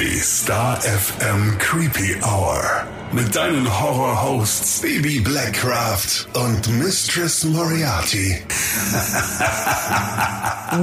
Die Star FM Creepy Hour. Mit deinen Horror-Hosts Baby Blackcraft und Mistress Moriarty.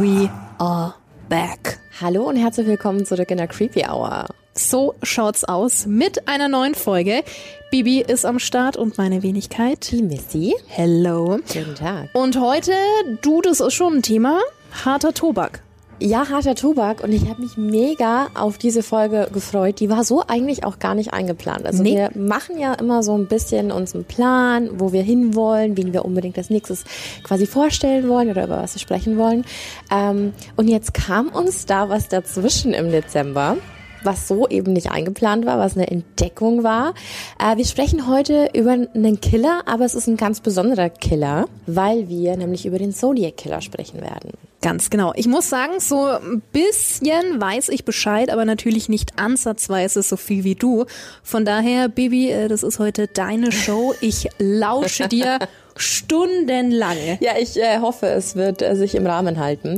We are back. Hallo und herzlich willkommen zurück in der Creepy Hour. So schaut's aus mit einer neuen Folge. Bibi ist am Start und meine Wenigkeit. Die Missy. Hello. Guten Tag. Und heute, du, das ist schon ein Thema, harter Tobak. Ja, harter Tobak und ich habe mich mega auf diese Folge gefreut. Die war so eigentlich auch gar nicht eingeplant. Also Nee. wir machen ja immer so ein bisschen uns einen Plan, wo wir hinwollen, wen wir unbedingt als nächstes quasi vorstellen wollen oder über was wir sprechen wollen. Ähm, und jetzt kam uns da was dazwischen im Dezember was so eben nicht eingeplant war, was eine Entdeckung war. Äh, wir sprechen heute über einen Killer, aber es ist ein ganz besonderer Killer, weil wir nämlich über den Zodiac Killer sprechen werden. Ganz genau. Ich muss sagen, so ein bisschen weiß ich Bescheid, aber natürlich nicht ansatzweise so viel wie du. Von daher, Bibi, äh, das ist heute deine Show. Ich lausche dir stundenlang. Ja, ich äh, hoffe, es wird äh, sich im Rahmen halten.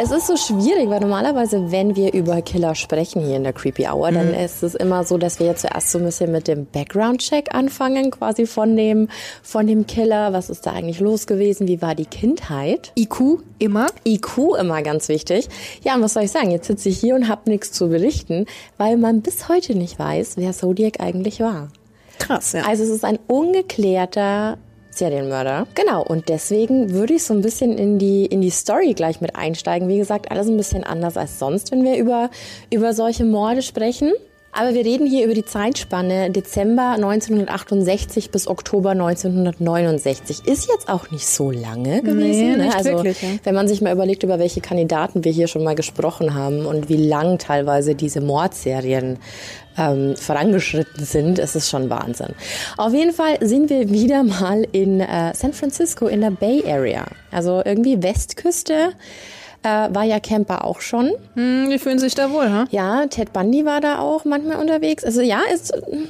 Es ist so schwierig, weil normalerweise, wenn wir über Killer sprechen hier in der Creepy Hour, dann ist es immer so, dass wir jetzt zuerst so ein bisschen mit dem Background-Check anfangen, quasi von dem, von dem Killer. Was ist da eigentlich los gewesen? Wie war die Kindheit? IQ immer. IQ immer ganz wichtig. Ja, und was soll ich sagen? Jetzt sitze ich hier und habe nichts zu berichten, weil man bis heute nicht weiß, wer Zodiac eigentlich war. Krass, ja. Also es ist ein ungeklärter Serienmörder. Genau, und deswegen würde ich so ein bisschen in die, in die Story gleich mit einsteigen. Wie gesagt, alles ein bisschen anders als sonst, wenn wir über, über solche Morde sprechen. Aber wir reden hier über die Zeitspanne Dezember 1968 bis Oktober 1969. Ist jetzt auch nicht so lange gewesen. Nee, ne? nicht also, wirklich, ja. wenn man sich mal überlegt, über welche Kandidaten wir hier schon mal gesprochen haben und wie lang teilweise diese Mordserien ähm, vorangeschritten sind, ist es schon Wahnsinn. Auf jeden Fall sind wir wieder mal in äh, San Francisco in der Bay Area. Also irgendwie Westküste. Äh, war ja Camper auch schon. Hm, die fühlen sich da wohl, ha? Ja, Ted Bundy war da auch manchmal unterwegs. Also ja, ist hm,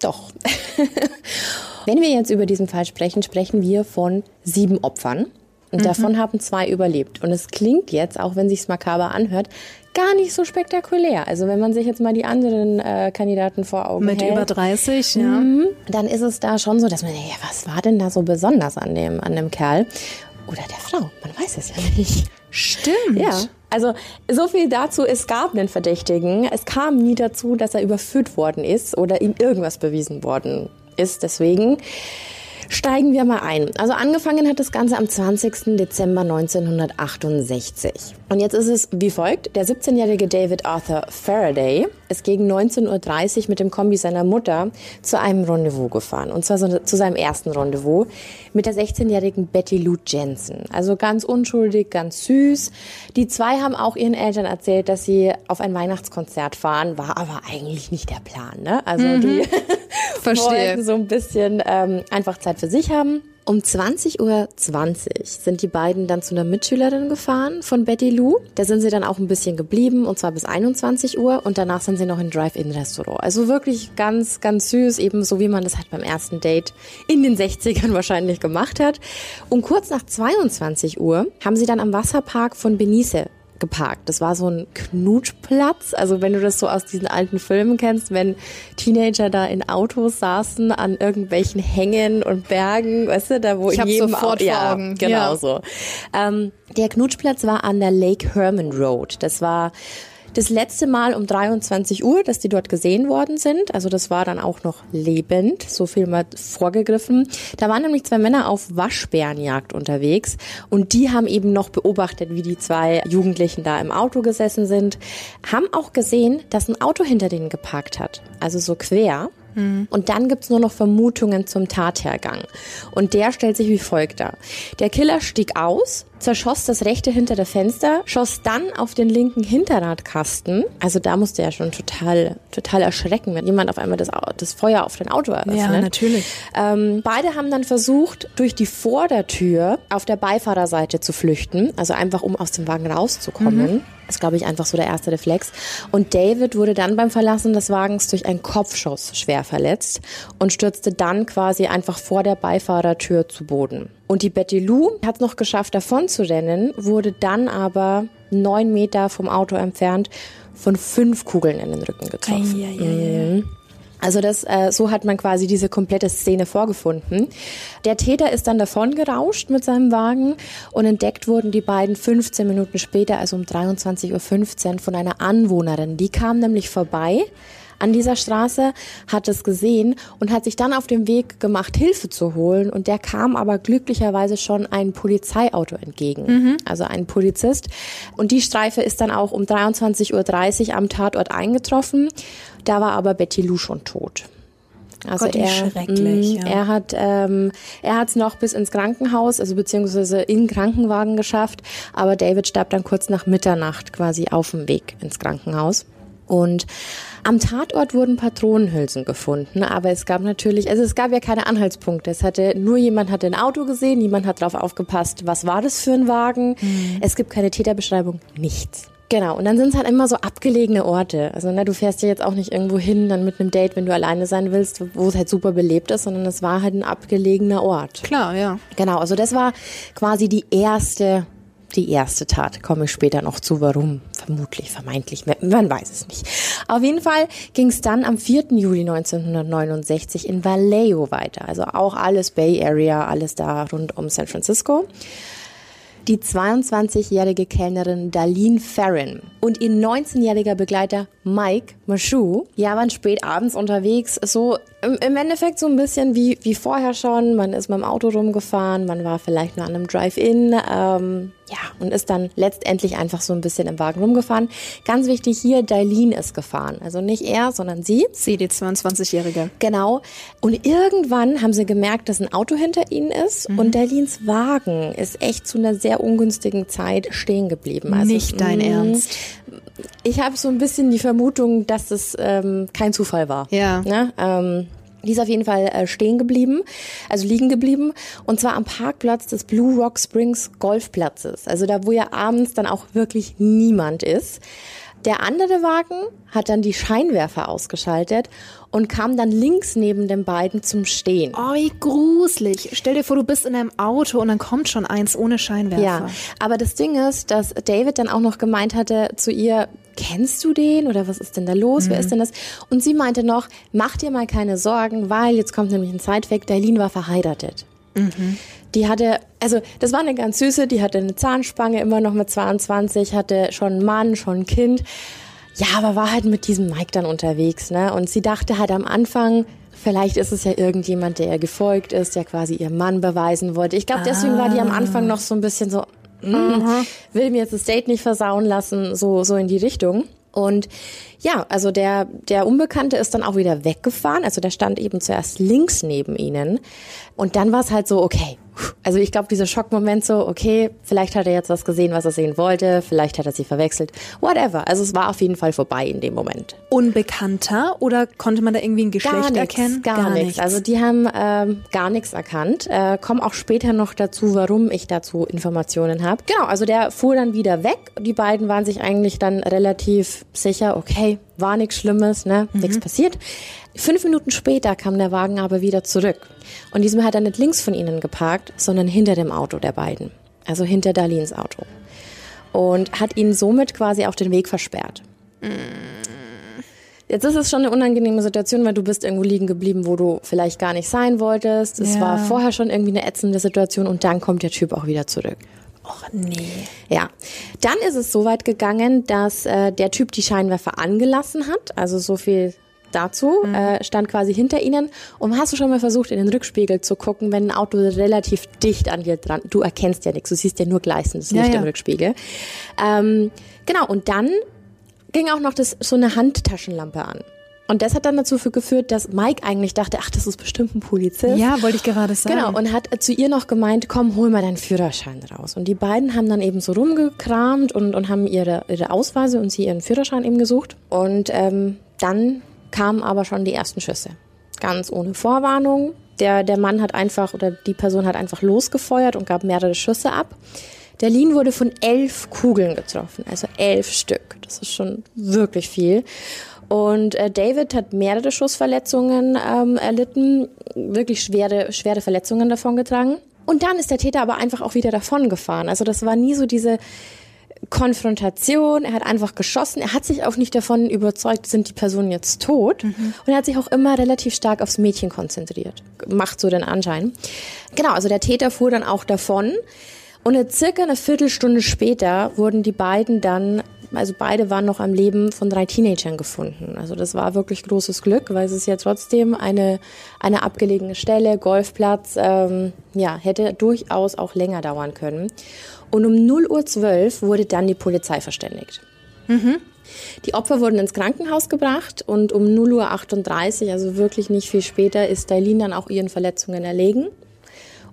doch. Wenn wir jetzt über diesen Fall sprechen, sprechen wir von sieben Opfern. Und davon haben zwei überlebt. Und es klingt jetzt, auch wenn sich's makaber anhört, gar nicht so spektakulär. Also wenn man sich jetzt mal die anderen äh, Kandidaten vor Augen Mit hält, über 30, ja. Mhm. dann ist es da schon so, dass man denkt, ja, was war denn da so besonders an dem, an dem Kerl? Oder der Frau, man weiß es ja nicht. Stimmt. Ja, also so viel dazu, es gab einen Verdächtigen. Es kam nie dazu, dass er überführt worden ist oder ihm irgendwas bewiesen worden ist. Deswegen steigen wir mal ein. Also angefangen hat das Ganze am 20. Dezember 1968. Und jetzt ist es wie folgt. Der 17-jährige David Arthur Faraday ist gegen 19.30 Uhr mit dem Kombi seiner Mutter zu einem Rendezvous gefahren. Und zwar so zu seinem ersten Rendezvous mit der 16-jährigen Betty Lou Jensen. Also ganz unschuldig, ganz süß. Die zwei haben auch ihren Eltern erzählt, dass sie auf ein Weihnachtskonzert fahren, war aber eigentlich nicht der Plan. Ne? Also die Verstehe. wollten so ein bisschen ähm, einfach Zeit für sich haben. Um 20.20 Uhr sind die beiden dann zu einer Mitschülerin gefahren von Betty Lou. Da sind sie dann auch ein bisschen geblieben und zwar bis 21 Uhr und danach sind sie noch in Drive-In-Restaurant. Also wirklich ganz, ganz süß, eben so wie man das halt beim ersten Date in den 60ern wahrscheinlich gemacht hat. Und kurz nach 22 Uhr haben sie dann am Wasserpark von Benice geparkt. Das war so ein Knutschplatz. Also wenn du das so aus diesen alten Filmen kennst, wenn Teenager da in Autos saßen an irgendwelchen Hängen und Bergen, weißt du, da wo Ich in jedem sofort Au- ja, Augen. Genau Ja. so. Ähm, der Knutschplatz war an der Lake Herman Road. Das war das letzte Mal um 23 Uhr, dass die dort gesehen worden sind. Also das war dann auch noch lebend, so viel mal vorgegriffen. Da waren nämlich zwei Männer auf Waschbärenjagd unterwegs und die haben eben noch beobachtet, wie die zwei Jugendlichen da im Auto gesessen sind, haben auch gesehen, dass ein Auto hinter denen geparkt hat, also so quer. Und dann gibt's nur noch Vermutungen zum Tathergang. Und der stellt sich wie folgt dar. Der Killer stieg aus, zerschoss das rechte hintere Fenster, schoss dann auf den linken Hinterradkasten. Also da musste ja schon total, total erschrecken, wenn jemand auf einmal das, das Feuer auf dein Auto eröffnet. Ja, natürlich. Ähm, beide haben dann versucht, durch die Vordertür auf der Beifahrerseite zu flüchten, also einfach um aus dem Wagen rauszukommen. Mhm. Das ist, glaube ich, einfach so der erste Reflex. Und David wurde dann beim Verlassen des Wagens durch einen Kopfschuss schwer verletzt und stürzte dann quasi einfach vor der Beifahrertür zu Boden. Und die Betty Lou hat es noch geschafft, davon zu rennen, wurde dann aber neun Meter vom Auto entfernt von fünf Kugeln in den Rücken getroffen. Ei, ei, ei. Also das, äh, so hat man quasi diese komplette Szene vorgefunden. Der Täter ist dann davon gerauscht mit seinem Wagen und entdeckt wurden die beiden 15 Minuten später, also um 23.15 Uhr, von einer Anwohnerin. Die kam nämlich vorbei an dieser Straße, hat es gesehen und hat sich dann auf den Weg gemacht, Hilfe zu holen. Und der kam aber glücklicherweise schon ein Polizeiauto entgegen, mhm. also ein Polizist. Und die Streife ist dann auch um 23.30 Uhr am Tatort eingetroffen. Da war aber Betty Lou schon tot. Also Gott, er, schrecklich. Mh, ja. er hat ähm, er hat es noch bis ins Krankenhaus, also beziehungsweise in Krankenwagen geschafft, aber David starb dann kurz nach Mitternacht quasi auf dem Weg ins Krankenhaus. Und am Tatort wurden Patronenhülsen gefunden, aber es gab natürlich, also es gab ja keine Anhaltspunkte. Es hatte nur jemand hatte ein Auto gesehen, niemand hat drauf aufgepasst, was war das für ein Wagen. Mhm. Es gibt keine Täterbeschreibung, nichts. Genau, und dann sind es halt immer so abgelegene Orte. Also ne, du fährst ja jetzt auch nicht irgendwo hin, dann mit einem Date, wenn du alleine sein willst, wo es halt super belebt ist, sondern es war halt ein abgelegener Ort. Klar, ja. Genau, also das war quasi die erste die erste Tat. Komme ich später noch zu, warum. Vermutlich, vermeintlich, man weiß es nicht. Auf jeden Fall ging es dann am 4. Juli 1969 in Vallejo weiter. Also auch alles Bay Area, alles da rund um San Francisco die 22-jährige Kellnerin Darlene Farron und ihr 19-jähriger Begleiter Mike Mashu, ja, waren spät abends unterwegs, so im, im Endeffekt so ein bisschen wie, wie vorher schon. Man ist mit dem Auto rumgefahren, man war vielleicht nur an einem Drive-In, ähm, ja, und ist dann letztendlich einfach so ein bisschen im Wagen rumgefahren. Ganz wichtig hier, Darlene ist gefahren. Also nicht er, sondern sie. Sie, die 22-Jährige. Genau. Und irgendwann haben sie gemerkt, dass ein Auto hinter ihnen ist mhm. und Darlenes Wagen ist echt zu einer sehr ungünstigen Zeit stehen geblieben. Also, nicht dein mh, Ernst. Ich habe so ein bisschen die Vermutung, dass es ähm, kein Zufall war. Ja. Ne? Ähm, die ist auf jeden Fall äh, stehen geblieben, also liegen geblieben. Und zwar am Parkplatz des Blue Rock Springs Golfplatzes. Also da, wo ja abends dann auch wirklich niemand ist. Der andere Wagen hat dann die Scheinwerfer ausgeschaltet und kam dann links neben den beiden zum Stehen. Oh, wie gruselig. Stell dir vor, du bist in einem Auto und dann kommt schon eins ohne Scheinwerfer. Ja, aber das Ding ist, dass David dann auch noch gemeint hatte zu ihr, kennst du den oder was ist denn da los? Mhm. Wer ist denn das? Und sie meinte noch, mach dir mal keine Sorgen, weil jetzt kommt nämlich ein Sidefact, Dailin war verheiratet. Mhm. Die hatte, also das war eine ganz süße, die hatte eine Zahnspange immer noch mit 22, hatte schon einen Mann, schon ein Kind. Ja, aber war halt mit diesem Mike dann unterwegs, ne? Und sie dachte halt am Anfang, vielleicht ist es ja irgendjemand, der ihr gefolgt ist, der quasi ihr Mann beweisen wollte. Ich glaube, deswegen ah. war die am Anfang noch so ein bisschen so, mm, will mir jetzt das Date nicht versauen lassen, so, so in die Richtung. Und ja, also der, der Unbekannte ist dann auch wieder weggefahren. Also der stand eben zuerst links neben ihnen. Und dann war es halt so, okay, also ich glaube, dieser Schockmoment so, okay, vielleicht hat er jetzt was gesehen, was er sehen wollte, vielleicht hat er sie verwechselt, whatever. Also es war auf jeden Fall vorbei in dem Moment. Unbekannter oder konnte man da irgendwie ein Geschlecht gar nix, erkennen? Gar, gar nichts. Also die haben ähm, gar nichts erkannt. Äh, kommen auch später noch dazu, warum ich dazu Informationen habe. Genau, also der fuhr dann wieder weg. Die beiden waren sich eigentlich dann relativ sicher, okay, war nichts Schlimmes, ne, mhm. nichts passiert. Fünf Minuten später kam der Wagen aber wieder zurück. Und diesmal hat er nicht links von ihnen geparkt, sondern hinter dem Auto der beiden. Also hinter Darlins Auto. Und hat ihnen somit quasi auch den Weg versperrt. Jetzt ist es schon eine unangenehme Situation, weil du bist irgendwo liegen geblieben, wo du vielleicht gar nicht sein wolltest. Es ja. war vorher schon irgendwie eine ätzende Situation und dann kommt der Typ auch wieder zurück. Och nee. Ja. Dann ist es so weit gegangen, dass äh, der Typ die Scheinwerfer angelassen hat. Also so viel dazu, mhm. äh, stand quasi hinter ihnen. Und hast du schon mal versucht, in den Rückspiegel zu gucken, wenn ein Auto relativ dicht an dir dran, du erkennst ja nichts, du siehst ja nur gleißendes Licht ja, ja. im Rückspiegel. Ähm, genau, und dann ging auch noch das, so eine Handtaschenlampe an. Und das hat dann dazu geführt, dass Mike eigentlich dachte, ach, das ist bestimmt ein Polizist. Ja, wollte ich gerade sagen. Genau, und hat zu ihr noch gemeint, komm, hol mal deinen Führerschein raus. Und die beiden haben dann eben so rumgekramt und, und haben ihre, ihre Ausweise und sie ihren Führerschein eben gesucht. Und ähm, dann kamen aber schon die ersten Schüsse. Ganz ohne Vorwarnung. Der, der Mann hat einfach oder die Person hat einfach losgefeuert und gab mehrere Schüsse ab. Der Lean wurde von elf Kugeln getroffen, also elf Stück. Das ist schon wirklich viel. Und äh, David hat mehrere Schussverletzungen ähm, erlitten, wirklich schwere, schwere Verletzungen davongetragen. Und dann ist der Täter aber einfach auch wieder davon gefahren. Also das war nie so diese Konfrontation. Er hat einfach geschossen. Er hat sich auch nicht davon überzeugt, sind die Personen jetzt tot. Mhm. Und er hat sich auch immer relativ stark aufs Mädchen konzentriert. Macht so den Anschein. Genau, also der Täter fuhr dann auch davon. Und eine, circa eine Viertelstunde später wurden die beiden dann, also beide waren noch am Leben von drei Teenagern gefunden. Also das war wirklich großes Glück, weil es ist ja trotzdem eine, eine abgelegene Stelle, Golfplatz, ähm, ja, hätte durchaus auch länger dauern können. Und um 0.12 Uhr wurde dann die Polizei verständigt. Mhm. Die Opfer wurden ins Krankenhaus gebracht und um 0.38 Uhr, also wirklich nicht viel später, ist Dailin dann auch ihren Verletzungen erlegen.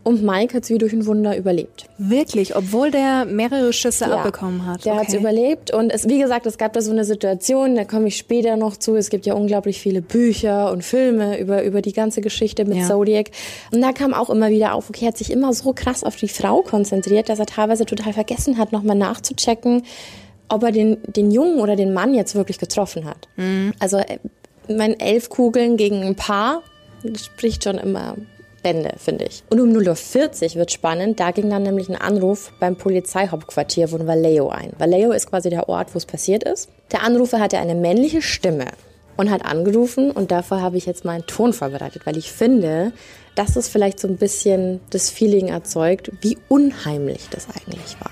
Und Mike hat sie durch ein Wunder überlebt. Wirklich, obwohl der mehrere Schüsse ja, abbekommen hat. Der okay. hat es überlebt. Und es, wie gesagt, es gab da so eine Situation, da komme ich später noch zu. Es gibt ja unglaublich viele Bücher und Filme über, über die ganze Geschichte mit ja. Zodiac. Und da kam auch immer wieder auf, okay, er hat sich immer so krass auf die Frau konzentriert, dass er teilweise total vergessen hat, nochmal nachzuchecken, ob er den, den Jungen oder den Mann jetzt wirklich getroffen hat. Mhm. Also, äh, mein elf Kugeln gegen ein Paar spricht schon immer Bände, finde ich. Und um 0.40 Uhr wird spannend, da ging dann nämlich ein Anruf beim Polizeihauptquartier von Vallejo ein. Vallejo ist quasi der Ort, wo es passiert ist. Der Anrufer hatte eine männliche Stimme und hat angerufen und dafür habe ich jetzt meinen Ton vorbereitet, weil ich finde, dass es vielleicht so ein bisschen das Feeling erzeugt, wie unheimlich das eigentlich war.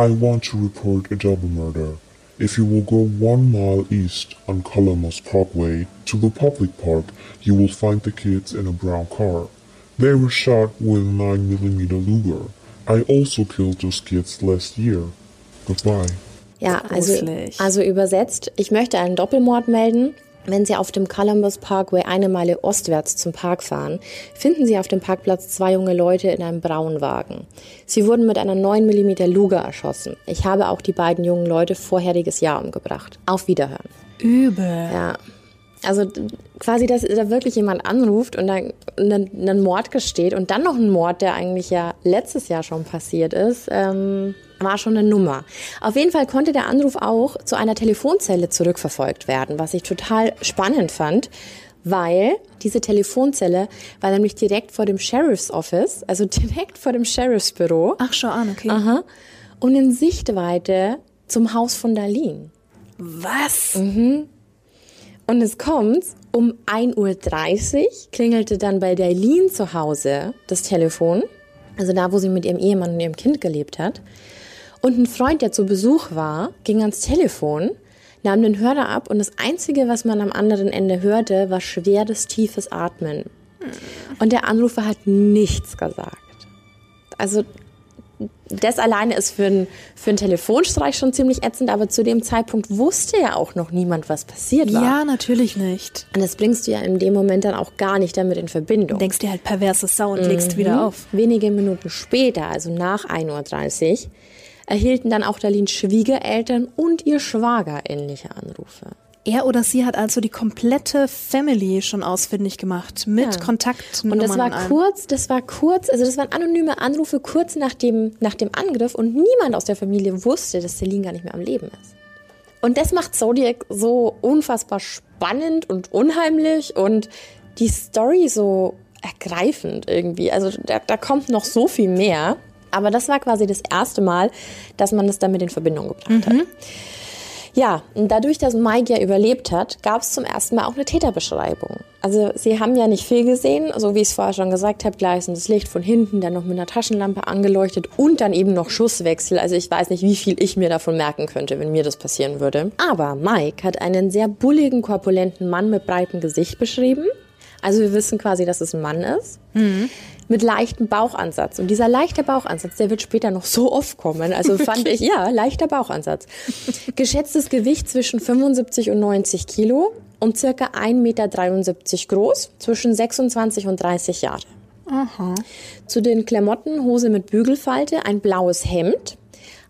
I want to report a double murder. If you will go one mile east on Columbus Parkway to the public park, you will find the kids in a brown car. They were shot with a 9mm Luger. I also killed those kids last year. Goodbye. Ja, also, also übersetzt, ich möchte einen Doppelmord melden. Wenn Sie auf dem Columbus Parkway eine Meile ostwärts zum Park fahren, finden Sie auf dem Parkplatz zwei junge Leute in einem braunen Wagen. Sie wurden mit einer 9mm Luger erschossen. Ich habe auch die beiden jungen Leute vorheriges Jahr umgebracht. Auf Wiederhören. Übel. Ja, also quasi, dass da wirklich jemand anruft und dann einen Mord gesteht und dann noch ein Mord, der eigentlich ja letztes Jahr schon passiert ist, ähm, war schon eine Nummer. Auf jeden Fall konnte der Anruf auch zu einer Telefonzelle zurückverfolgt werden, was ich total spannend fand, weil diese Telefonzelle war nämlich direkt vor dem Sheriff's Office, also direkt vor dem Sheriff's Büro. Ach, schon an, okay. Aha. Und in Sichtweite zum Haus von Darlene. Was? Mhm. Und es kommt, um 1.30 Uhr klingelte dann bei Dailin zu Hause das Telefon, also da, wo sie mit ihrem Ehemann und ihrem Kind gelebt hat. Und ein Freund, der zu Besuch war, ging ans Telefon, nahm den Hörer ab und das Einzige, was man am anderen Ende hörte, war schweres, tiefes Atmen. Und der Anrufer hat nichts gesagt. Also das alleine ist für, ein, für einen Telefonstreich schon ziemlich ätzend, aber zu dem Zeitpunkt wusste ja auch noch niemand, was passiert war. Ja, natürlich nicht. Und das bringst du ja in dem Moment dann auch gar nicht damit in Verbindung. Du denkst dir halt perverse Sau und mhm. legst wieder auf. Wenige Minuten später, also nach 1.30 Uhr, erhielten dann auch Darlins Schwiegereltern und ihr Schwager ähnliche Anrufe. Er oder sie hat also die komplette Family schon ausfindig gemacht mit ja. Kontaktnummern. Und das war kurz, das war kurz, also das waren anonyme Anrufe kurz nach dem, nach dem Angriff und niemand aus der Familie wusste, dass Celine gar nicht mehr am Leben ist. Und das macht Zodiac so unfassbar spannend und unheimlich und die Story so ergreifend irgendwie. Also da, da kommt noch so viel mehr. Aber das war quasi das erste Mal, dass man es damit in Verbindung gebracht mhm. hat. Ja, und dadurch, dass Mike ja überlebt hat, gab es zum ersten Mal auch eine Täterbeschreibung. Also sie haben ja nicht viel gesehen, so wie ich es vorher schon gesagt habe, gleißendes Licht von hinten, dann noch mit einer Taschenlampe angeleuchtet und dann eben noch Schusswechsel. Also ich weiß nicht, wie viel ich mir davon merken könnte, wenn mir das passieren würde. Aber Mike hat einen sehr bulligen, korpulenten Mann mit breitem Gesicht beschrieben, Also wir wissen quasi, dass es ein Mann ist. Mit leichtem Bauchansatz. Und dieser leichte Bauchansatz, der wird später noch so oft kommen. Also fand ich, ja, leichter Bauchansatz. Geschätztes Gewicht zwischen 75 und 90 Kilo und circa 1,73 Meter groß, zwischen 26 und 30 Jahre. Zu den Klamotten Hose mit Bügelfalte, ein blaues Hemd,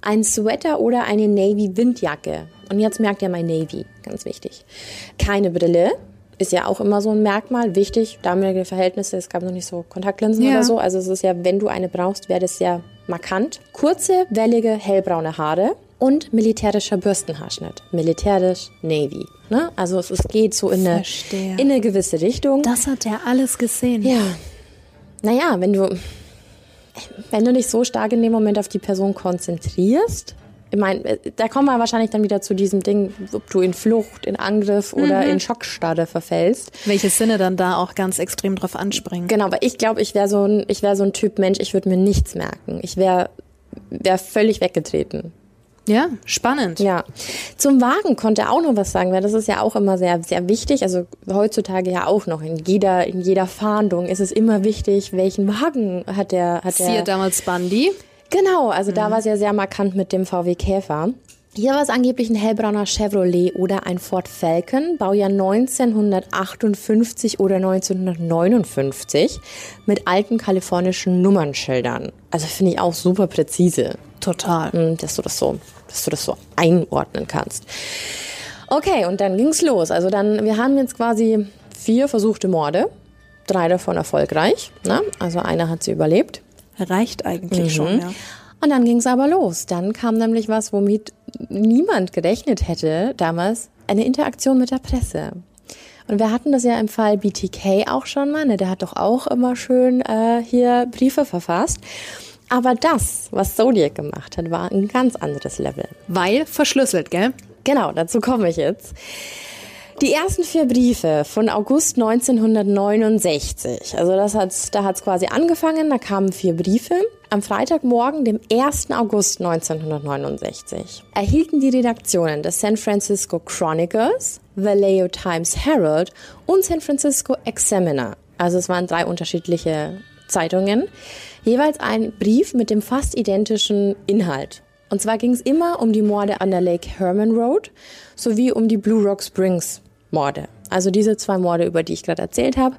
ein Sweater oder eine Navy Windjacke. Und jetzt merkt ihr mein Navy, ganz wichtig. Keine Brille, ist ja auch immer so ein Merkmal, wichtig, damalige Verhältnisse, es gab noch nicht so Kontaktlinsen Ja. oder so, also es ist ja, wenn du eine brauchst, wäre das ja markant. Kurze, wellige, hellbraune Haare und militärischer Bürstenhaarschnitt. Militärisch, Navy. Ne? Also es, es geht so in eine, Verstehe. in eine gewisse Richtung. Das hat er alles gesehen. Ja. Naja, wenn du, wenn du dich so stark in dem Moment auf die Person konzentrierst, ich meine, da kommen wir wahrscheinlich dann wieder zu diesem Ding, ob du in Flucht, in Angriff oder in Schockstarre verfällst. Welche Sinne dann da auch ganz extrem drauf anspringen. Genau, aber ich glaube, ich wäre so ein, ich wäre so ein Typ Mensch, ich würde mir nichts merken. Ich wäre wäre völlig weggetreten. Ja, spannend. Ja. Zum Wagen konnte er auch noch was sagen, weil das ist ja auch immer sehr, sehr wichtig. Also heutzutage ja auch noch. In jeder, in jeder Fahndung ist es immer wichtig, welchen Wagen hat der, hat Siehe der. damals Bundy. Genau, also da war es ja sehr markant mit dem VW Käfer. Hier war es angeblich ein hellbrauner Chevrolet oder ein Ford Falcon, Baujahr 1958 oder 1959 mit alten kalifornischen Nummernschildern. Also finde ich auch super präzise Total. Mm, dass du das so, dass du das so einordnen kannst. Okay, und dann ging's los. Also dann, wir haben jetzt quasi vier versuchte Morde, drei davon erfolgreich. Ne? Also einer hat sie überlebt. Reicht eigentlich schon, ja. Und dann ging's aber los. Dann kam nämlich was, womit niemand gerechnet hätte damals, eine Interaktion mit der Presse. Und wir hatten das ja im Fall BTK auch schon mal. Ne? Der hat doch auch immer schön äh, hier Briefe verfasst. Aber das, was Zodiac gemacht hat, war ein ganz anderes Level. Weil verschlüsselt, gell? Genau, dazu komme ich jetzt. Die ersten vier Briefe von August 1969, also das hat, da hat es quasi angefangen, da kamen vier Briefe. Am Freitagmorgen, dem 1. August 1969, erhielten die Redaktionen des San Francisco Chronicles, Vallejo Times Herald und San Francisco Examiner, also es waren drei unterschiedliche Zeitungen, jeweils einen Brief mit dem fast identischen Inhalt. Und zwar ging es immer um die Morde an der Lake Herman Road sowie um die Blue Rock Springs Morde. Also diese zwei Morde, über die ich gerade erzählt habe.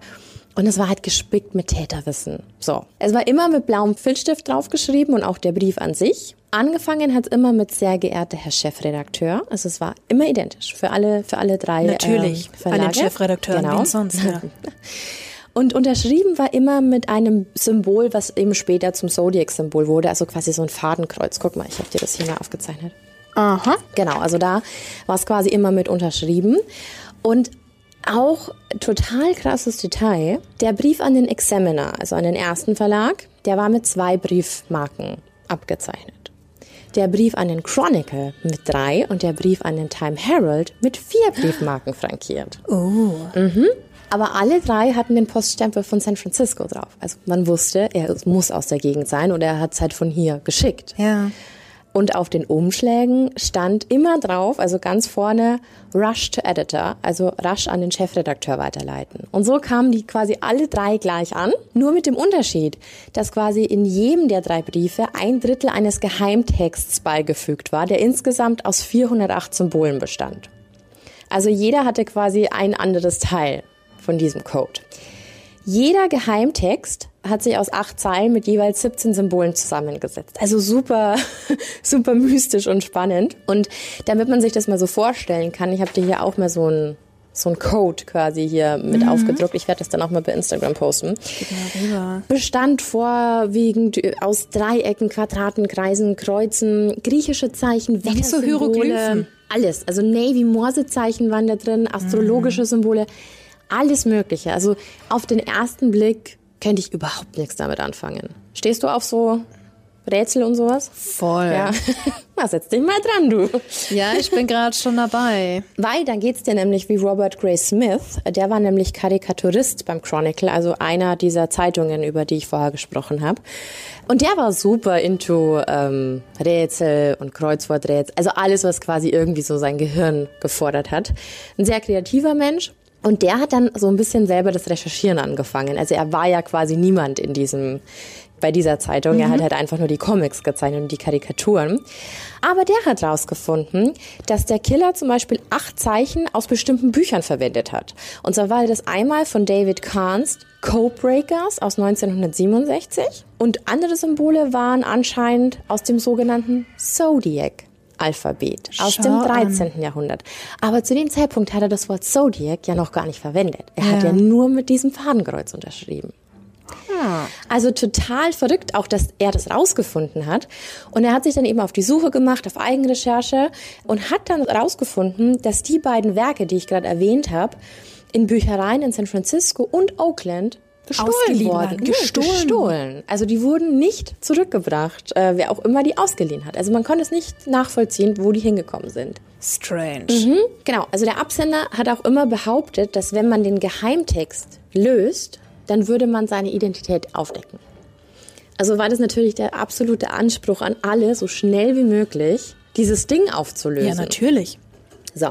Und es war halt gespickt mit Täterwissen. So. Es war immer mit blauem Filzstift draufgeschrieben und auch der Brief an sich. Angefangen hat immer mit sehr geehrter Herr Chefredakteur. Also es war immer identisch für alle, für alle drei Natürlich. ähm, An Verlage. den Chefredakteur, Genau. sonst, ja. Und unterschrieben war immer mit einem Symbol, was eben später zum Zodiac-Symbol wurde, also quasi so ein Fadenkreuz. Guck mal, ich habe dir das hier mal aufgezeichnet. Aha. Genau, also da war es quasi immer mit unterschrieben. Und auch total krasses Detail, der Brief an den Examiner, also an den ersten Verlag, der war mit zwei Briefmarken abgezeichnet. Der Brief an den Chronicle mit drei und der Brief an den Time Herald mit vier Briefmarken frankiert. Oh. Aber alle drei hatten den Poststempel von San Francisco drauf. Also man wusste, er muss aus der Gegend sein oder er hat es halt von hier geschickt. Ja. Und auf den Umschlägen stand immer drauf, also ganz vorne, Rush to Editor, also rasch an den Chefredakteur weiterleiten. Und so kamen die quasi alle drei gleich an, nur mit dem Unterschied, dass quasi in jedem der drei Briefe ein Drittel eines Geheimtexts beigefügt war, der insgesamt aus 408 Symbolen bestand. Also jeder hatte quasi ein anderes Teil von diesem Code. Jeder Geheimtext hat sich aus acht Zeilen mit jeweils 17 Symbolen zusammengesetzt. Also super, super mystisch und spannend. Und damit man sich das mal so vorstellen kann, ich habe dir hier auch mal so ein so ein Code quasi hier mit aufgedruckt. Ich werde das dann auch mal bei Instagram posten. Bestand vorwiegend aus Dreiecken, Quadraten, Kreisen, Kreuzen, griechische Zeichen, Wettersymbole, alles. Also Navy-Morse-Zeichen waren da drin, astrologische Symbole, alles Mögliche. Also auf den ersten Blick könnte ich überhaupt nichts damit anfangen. Stehst du auf so Rätsel und sowas? Voll. Ja. Na, setz dich mal dran, du. Ja, ich bin gerade schon dabei. Weil dann geht's dir nämlich wie Robert Gray Smith. Der war nämlich Karikaturist beim Chronicle, also einer dieser Zeitungen, über die ich vorher gesprochen habe. Und der war super into ähm, Rätsel und Kreuzworträtsel, also alles, was quasi irgendwie so sein Gehirn gefordert hat. Ein sehr kreativer Mensch. Und der hat dann so ein bisschen selber das Recherchieren angefangen. Also er war ja quasi niemand in diesem, bei dieser Zeitung. Mhm. Er hat halt einfach nur die Comics gezeichnet und die Karikaturen. Aber der hat rausgefunden, dass der Killer zum Beispiel acht Zeichen aus bestimmten Büchern verwendet hat. Und zwar war das einmal von David Kahns Codebreakers aus 1967 und andere Symbole waren anscheinend aus dem sogenannten Zodiac. Alphabet aus Schau dem 13. An. Jahrhundert. Aber zu dem Zeitpunkt hat er das Wort Zodiac ja noch gar nicht verwendet. Er ja. hat ja nur mit diesem Fadenkreuz unterschrieben. Hm. Also total verrückt auch, dass er das rausgefunden hat. Und er hat sich dann eben auf die Suche gemacht, auf Eigenrecherche und hat dann rausgefunden, dass die beiden Werke, die ich gerade erwähnt habe, in Büchereien in San Francisco und Oakland gestohlen worden. Gestohlen. gestohlen. Also die wurden nicht zurückgebracht, äh, wer auch immer die ausgeliehen hat. Also man konnte es nicht nachvollziehen, wo die hingekommen sind. Strange. Mhm, genau. Also der Absender hat auch immer behauptet, dass wenn man den Geheimtext löst, dann würde man seine Identität aufdecken. Also war das natürlich der absolute Anspruch an alle, so schnell wie möglich dieses Ding aufzulösen. Ja, natürlich. So.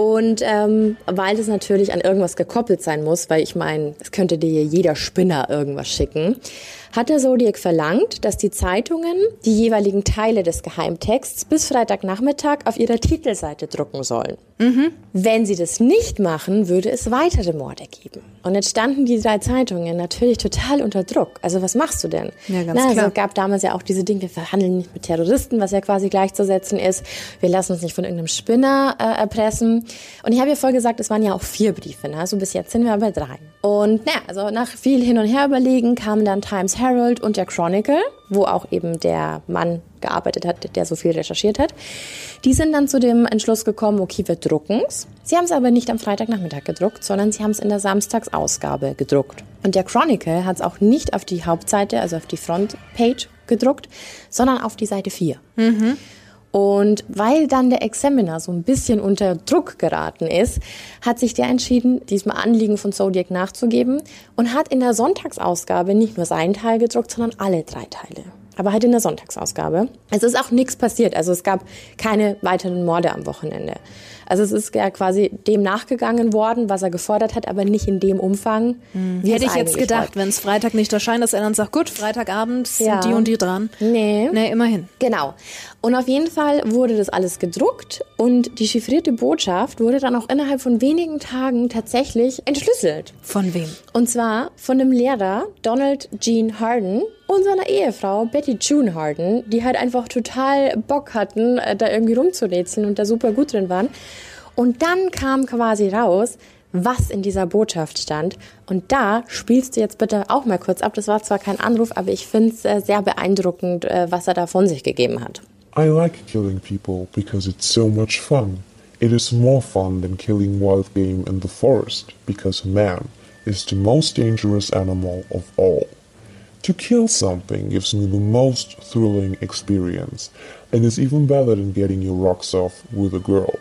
Und ähm, weil das natürlich an irgendwas gekoppelt sein muss, weil ich meine, es könnte dir jeder Spinner irgendwas schicken, hat der Zodiac verlangt, dass die Zeitungen die jeweiligen Teile des Geheimtexts bis Freitagnachmittag auf ihrer Titelseite drucken sollen. Mhm. Wenn sie das nicht machen, würde es weitere Morde geben. Und jetzt standen die drei Zeitungen natürlich total unter Druck. Also was machst du denn? Ja, ganz Na, also klar. Es gab damals ja auch diese Dinge, wir verhandeln nicht mit Terroristen, was ja quasi gleichzusetzen ist. Wir lassen uns nicht von irgendeinem Spinner äh, erpressen. Und ich habe ja vorher gesagt, es waren ja auch vier Briefe. Ne? Also bis jetzt sind wir bei drei. Und naja, also nach viel hin und her überlegen kamen dann Times Herald und der Chronicle, wo auch eben der Mann gearbeitet hat, der so viel recherchiert hat. Die sind dann zu dem Entschluss gekommen, okay, wir drucken's. Sie haben es aber nicht am Freitagnachmittag gedruckt, sondern sie haben es in der Samstagsausgabe gedruckt. Und der Chronicle hat es auch nicht auf die Hauptseite, also auf die Frontpage gedruckt, sondern auf die Seite 4. Mhm. Und weil dann der Examiner so ein bisschen unter Druck geraten ist, hat sich der entschieden, diesem Anliegen von Zodiac nachzugeben und hat in der Sonntagsausgabe nicht nur seinen Teil gedruckt, sondern alle drei Teile. Aber halt in der Sonntagsausgabe. Es ist auch nichts passiert. Also es gab keine weiteren Morde am Wochenende. Also es ist ja quasi dem nachgegangen worden, was er gefordert hat, aber nicht in dem Umfang. Hm. Hätte ich jetzt gedacht, wenn es Freitag nicht erscheint, dass er dann sagt, gut, Freitagabend sind ja. die und die dran. Nee. Nee, immerhin. Genau. Und auf jeden Fall wurde das alles gedruckt und die chiffrierte Botschaft wurde dann auch innerhalb von wenigen Tagen tatsächlich entschlüsselt. Von wem? Und zwar von dem Lehrer Donald Jean Harden und seiner Ehefrau Betty June Harden, die halt einfach total Bock hatten, äh, da irgendwie rumzurätseln und da super gut drin waren. Und dann kam quasi raus, was in dieser Botschaft stand. Und da spielst du jetzt bitte auch mal kurz ab. Das war zwar kein Anruf, aber ich finde es äh, sehr beeindruckend, äh, was er da von sich gegeben hat. I like killing people because it's so much fun. It is more fun than killing wild game in the forest because man is the most dangerous animal of all. To kill something gives me the most thrilling experience and is even better than getting your rocks off with a girl.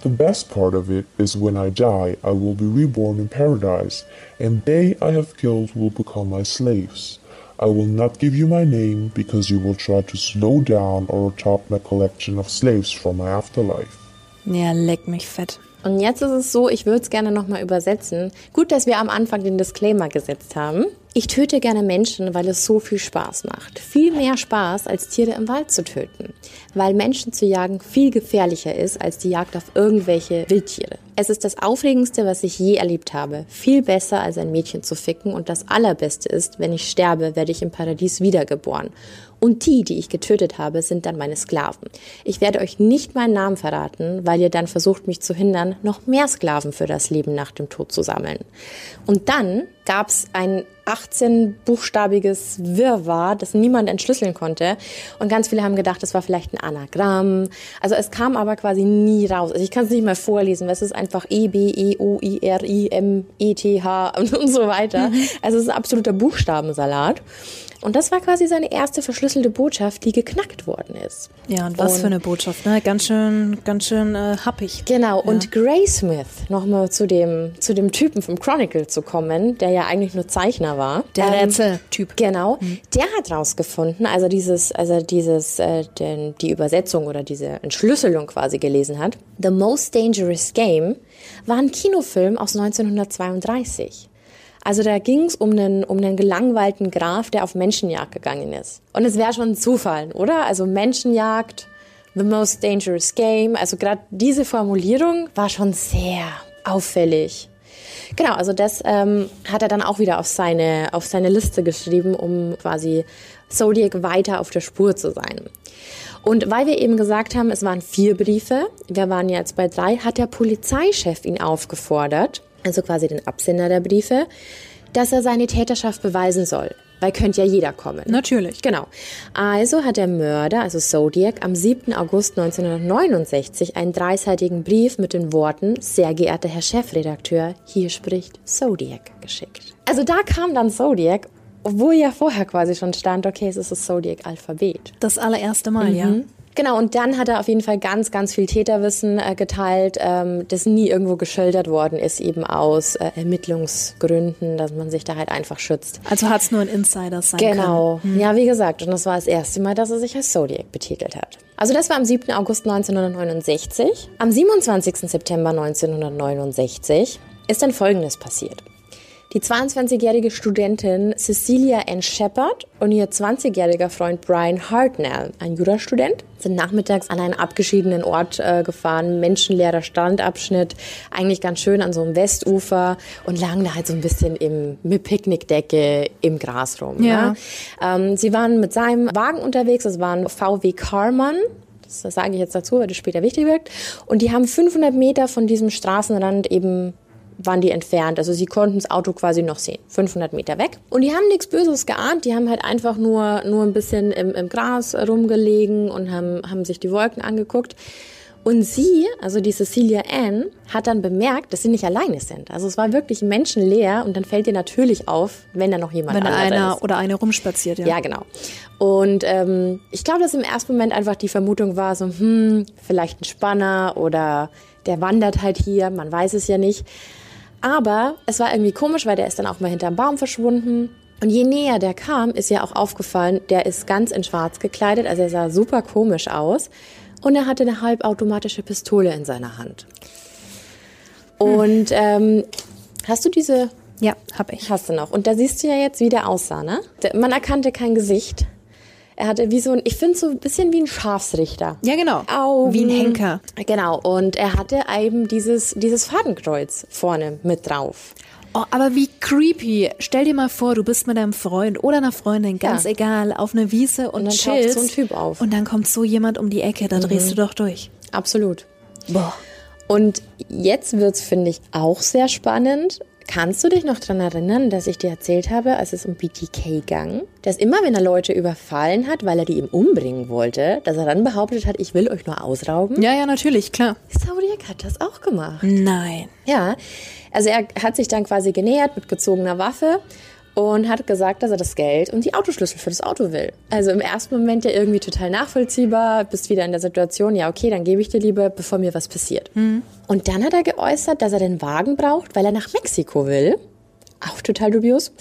The best part of it is when I die, I will be reborn in paradise, and they I have killed will become my slaves. I will not give you my name because you will try to slow down or top my collection of slaves from my afterlife. Ja, leck mich fett. Und jetzt ist es so, ich würde es gerne nochmal übersetzen. Gut, dass wir am Anfang den Disclaimer gesetzt haben. Ich töte gerne Menschen, weil es so viel Spaß macht. Viel mehr Spaß, als Tiere im Wald zu töten. Weil Menschen zu jagen viel gefährlicher ist, als die Jagd auf irgendwelche Wildtiere. Es ist das Aufregendste, was ich je erlebt habe. Viel besser, als ein Mädchen zu ficken. Und das Allerbeste ist, wenn ich sterbe, werde ich im Paradies wiedergeboren. Und die, die ich getötet habe, sind dann meine Sklaven. Ich werde euch nicht meinen Namen verraten, weil ihr dann versucht, mich zu hindern, noch mehr Sklaven für das Leben nach dem Tod zu sammeln. Und dann gab es ein 18-buchstabiges Wirrwarr, das niemand entschlüsseln konnte. Und ganz viele haben gedacht, das war vielleicht ein Anagramm. Also es kam aber quasi nie raus. Also ich kann es nicht mal vorlesen, weil es ist einfach E, B, E, O, I, R, I, M, E, T, H und so weiter. Mhm. Also es ist ein absoluter Buchstabensalat. Und das war quasi seine erste verschlüsselte Botschaft, die geknackt worden ist. Ja, und was und, für eine Botschaft, ne? Ganz schön, ganz schön äh, happig. Genau, ja. und Gray Smith, nochmal zu dem, zu dem Typen vom Chronicle zu kommen, der ja eigentlich nur Zeichner war. Der Ähm, Rätseltyp. Genau, der hat rausgefunden, also dieses, also dieses, äh, den, die Übersetzung oder diese Entschlüsselung quasi gelesen hat. The Most Dangerous Game war ein Kinofilm aus 1932. Also da ging es um einen, um einen gelangweilten Graf, der auf Menschenjagd gegangen ist. Und es wäre schon ein Zufall, oder? Also Menschenjagd, The Most Dangerous Game. Also gerade diese Formulierung war schon sehr auffällig. Genau, also das ähm, hat er dann auch wieder auf seine, auf seine Liste geschrieben, um quasi Zodiac weiter auf der Spur zu sein. Und weil wir eben gesagt haben, es waren vier Briefe, wir waren jetzt bei drei, hat der Polizeichef ihn aufgefordert, also quasi den Absender der Briefe, dass er seine Täterschaft beweisen soll. Weil könnte ja jeder kommen. Natürlich. Genau. Also hat der Mörder, also Zodiac, am 7. August 1969 einen dreiseitigen Brief mit den Worten Sehr geehrter Herr Chefredakteur, hier spricht Zodiac geschickt. Also da kam dann Zodiac, obwohl ja vorher quasi schon stand, okay, es ist das Zodiac-Alphabet. Das allererste Mal, ja. Genau, und dann hat er auf jeden Fall ganz, ganz viel Täterwissen äh, geteilt, ähm, das nie irgendwo geschildert worden ist, eben aus äh, Ermittlungsgründen, dass man sich da halt einfach schützt. Also hat es nur ein Insider sein können. Genau. Ja, wie gesagt, und das war das erste Mal, dass er sich als Zodiac betitelt hat. Also das war am 7. August 1969. Am 27. September 1969 ist dann Folgendes passiert. Die 22-jährige Studentin Cecilia Ann Shepard und ihr 20-jähriger Freund Brian Hartnell, ein Jurastudent, sind nachmittags an einen abgeschiedenen Ort äh, gefahren, menschenleerer Strandabschnitt, eigentlich ganz schön an so einem Westufer und lagen da halt so ein bisschen im, mit Picknickdecke im Gras rum. Ja. Ja. Ähm, sie waren mit seinem Wagen unterwegs, das war ein VW Carman, das sage ich jetzt dazu, weil das später wichtig wird. Und die haben 500 Meter von diesem Straßenrand eben waren die entfernt. Also sie konnten das Auto quasi noch sehen, 500 Meter weg. Und die haben nichts Böses geahnt, die haben halt einfach nur, nur ein bisschen im, im Gras rumgelegen und haben, haben sich die Wolken angeguckt. Und sie, also die Cecilia Ann, hat dann bemerkt, dass sie nicht alleine sind. Also es war wirklich menschenleer und dann fällt dir natürlich auf, wenn da noch jemand Wenn anderes einer ist. oder eine rumspaziert, ja. Ja, genau. Und ähm, ich glaube, dass im ersten Moment einfach die Vermutung war, so, hm, vielleicht ein Spanner oder der wandert halt hier, man weiß es ja nicht. Aber es war irgendwie komisch, weil der ist dann auch mal hinterm Baum verschwunden. Und je näher der kam, ist ja auch aufgefallen, der ist ganz in schwarz gekleidet, also er sah super komisch aus. Und er hatte eine halbautomatische Pistole in seiner Hand. Und ähm, hast du diese Ja, hab ich. Hast du noch. Und da siehst du ja jetzt, wie der aussah, ne? Man erkannte kein Gesicht. Er hatte wie so ein, ich finde so ein bisschen wie ein Schafsrichter. Ja, genau. Augen. Wie ein Henker. Genau. Und er hatte eben dieses, dieses Fadenkreuz vorne mit drauf. Oh, aber wie creepy. Stell dir mal vor, du bist mit deinem Freund oder einer Freundin, ganz Ja. egal, auf einer Wiese und, Und dann chillst. so ein Typ auf. Mhm. Und dann kommt so jemand um die Ecke, da drehst du doch durch. Absolut. Boah. Und jetzt wird's, finde ich, auch sehr spannend. Kannst du dich noch dran erinnern, dass ich dir erzählt habe, als es um BTK ging, dass immer, wenn er Leute überfallen hat, weil er die ihm umbringen wollte, dass er dann behauptet hat, ich will euch nur ausrauben? Ja, ja, natürlich, klar. Zodiac hat das auch gemacht. Nein. Ja, also er hat sich dann quasi genähert mit gezogener Waffe und hat gesagt, dass er das Geld und die Autoschlüssel für das Auto will. Also im ersten Moment ja irgendwie total nachvollziehbar, bist wieder in der Situation, ja okay, dann gebe ich dir lieber, bevor mir was passiert. Und dann hat er geäußert, dass er den Wagen braucht, weil er nach Mexiko will. Auch total dubios.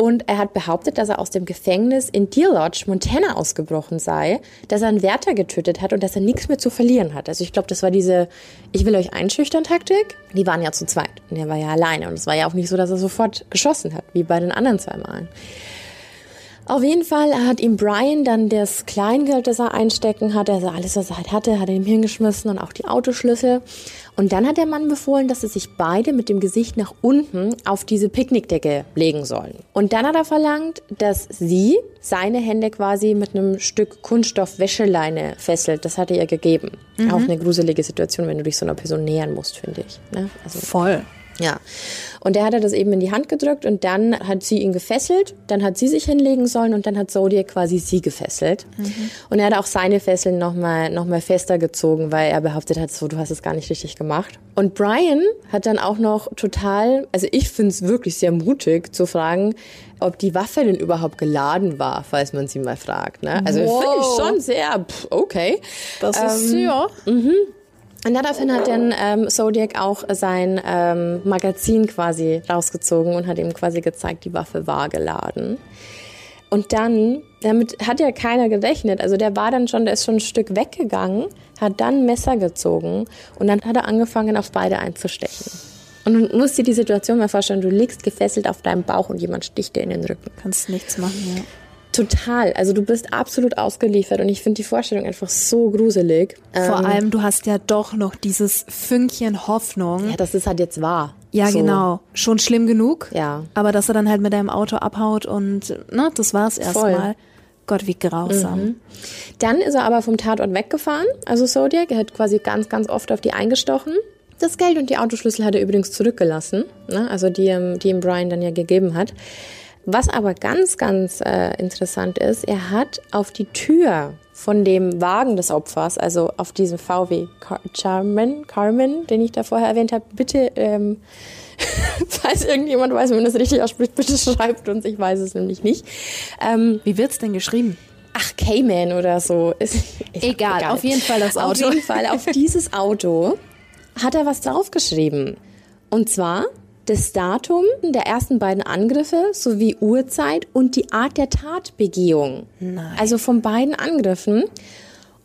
Und er hat behauptet, dass er aus dem Gefängnis in Deer Lodge, Montana, ausgebrochen sei, dass er einen Wärter getötet hat und dass er nichts mehr zu verlieren hat. Also ich glaube, das war diese Ich will euch einschüchtern Taktik. Die waren ja zu zweit und er war ja alleine. Und es war ja auch nicht so, dass er sofort geschossen hat, wie bei den anderen zwei Malen. Auf jeden Fall hat ihm Brian dann das Kleingeld, das er einstecken hatte, also alles, was er halt hatte, hat er ihm hingeschmissen und auch die Autoschlüssel. Und dann hat der Mann befohlen, dass sie sich beide mit dem Gesicht nach unten auf diese Picknickdecke legen sollen. Und dann hat er verlangt, dass sie seine Hände quasi mit einem Stück Kunststoff-Wäscheleine fesselt. Das hat er ihr gegeben. Auch eine gruselige Situation, wenn du dich so einer Person nähern musst, finde ich. Ne? Also Voll. Ja. Und der hat er das eben in die Hand gedrückt und dann hat sie ihn gefesselt, dann hat sie sich hinlegen sollen und dann hat Zodiac quasi sie gefesselt. Und er hat auch seine Fesseln nochmal noch mal fester gezogen, weil er behauptet hat, so, du hast es gar nicht richtig gemacht. Und Brian hat dann auch noch total, also ich finde es wirklich sehr mutig zu fragen, ob die Waffe denn überhaupt geladen war, falls man sie mal fragt. Ne? Also Wow. finde ich schon sehr, pff, okay. Das ist, ja. Und daraufhin hat dann ähm, Zodiac auch sein ähm, Magazin quasi rausgezogen und hat ihm quasi gezeigt, die Waffe war geladen. Und dann, damit hat ja keiner gerechnet. Also der war dann schon, der ist schon ein Stück weggegangen, hat dann ein Messer gezogen und dann hat er angefangen, auf beide einzustechen. Und du musst dir die Situation mal vorstellen, du liegst gefesselt auf deinem Bauch und jemand sticht dir in den Rücken. Kannst nichts machen, ja. Total. Also du bist absolut ausgeliefert und ich finde die Vorstellung einfach so gruselig. Vor Ähm, allem, du hast ja doch noch dieses Fünkchen Hoffnung. Ja, das ist halt jetzt wahr. Ja, So. genau. Schon schlimm genug. Ja. Aber dass er dann halt mit deinem Auto abhaut und, ne, das war's erstmal. Gott, wie grausam. Dann ist er aber vom Tatort weggefahren, also Zodiac. Er hat quasi ganz, ganz oft auf die eingestochen. Das Geld und die Autoschlüssel hat er übrigens zurückgelassen, ne? also die, ihm- die ihm Brian dann ja gegeben hat. Was aber ganz, ganz äh, interessant ist, er hat auf die Tür von dem Wagen des Opfers, also auf diesem VW Car Charman, Carmen, den ich da vorher erwähnt habe, bitte, ähm, falls irgendjemand weiß, wie man das richtig ausspricht, bitte schreibt uns, ich weiß es nämlich nicht. Ähm, Wie wird's denn geschrieben? Ach, Cayman oder so. Ist, ist Egal, auf jeden Fall das Auto. Auf jeden Fall, auf dieses Auto hat er was draufgeschrieben. Und zwar das Datum der ersten beiden Angriffe sowie Uhrzeit und die Art der Tatbegehung. Nein. Also von beiden Angriffen.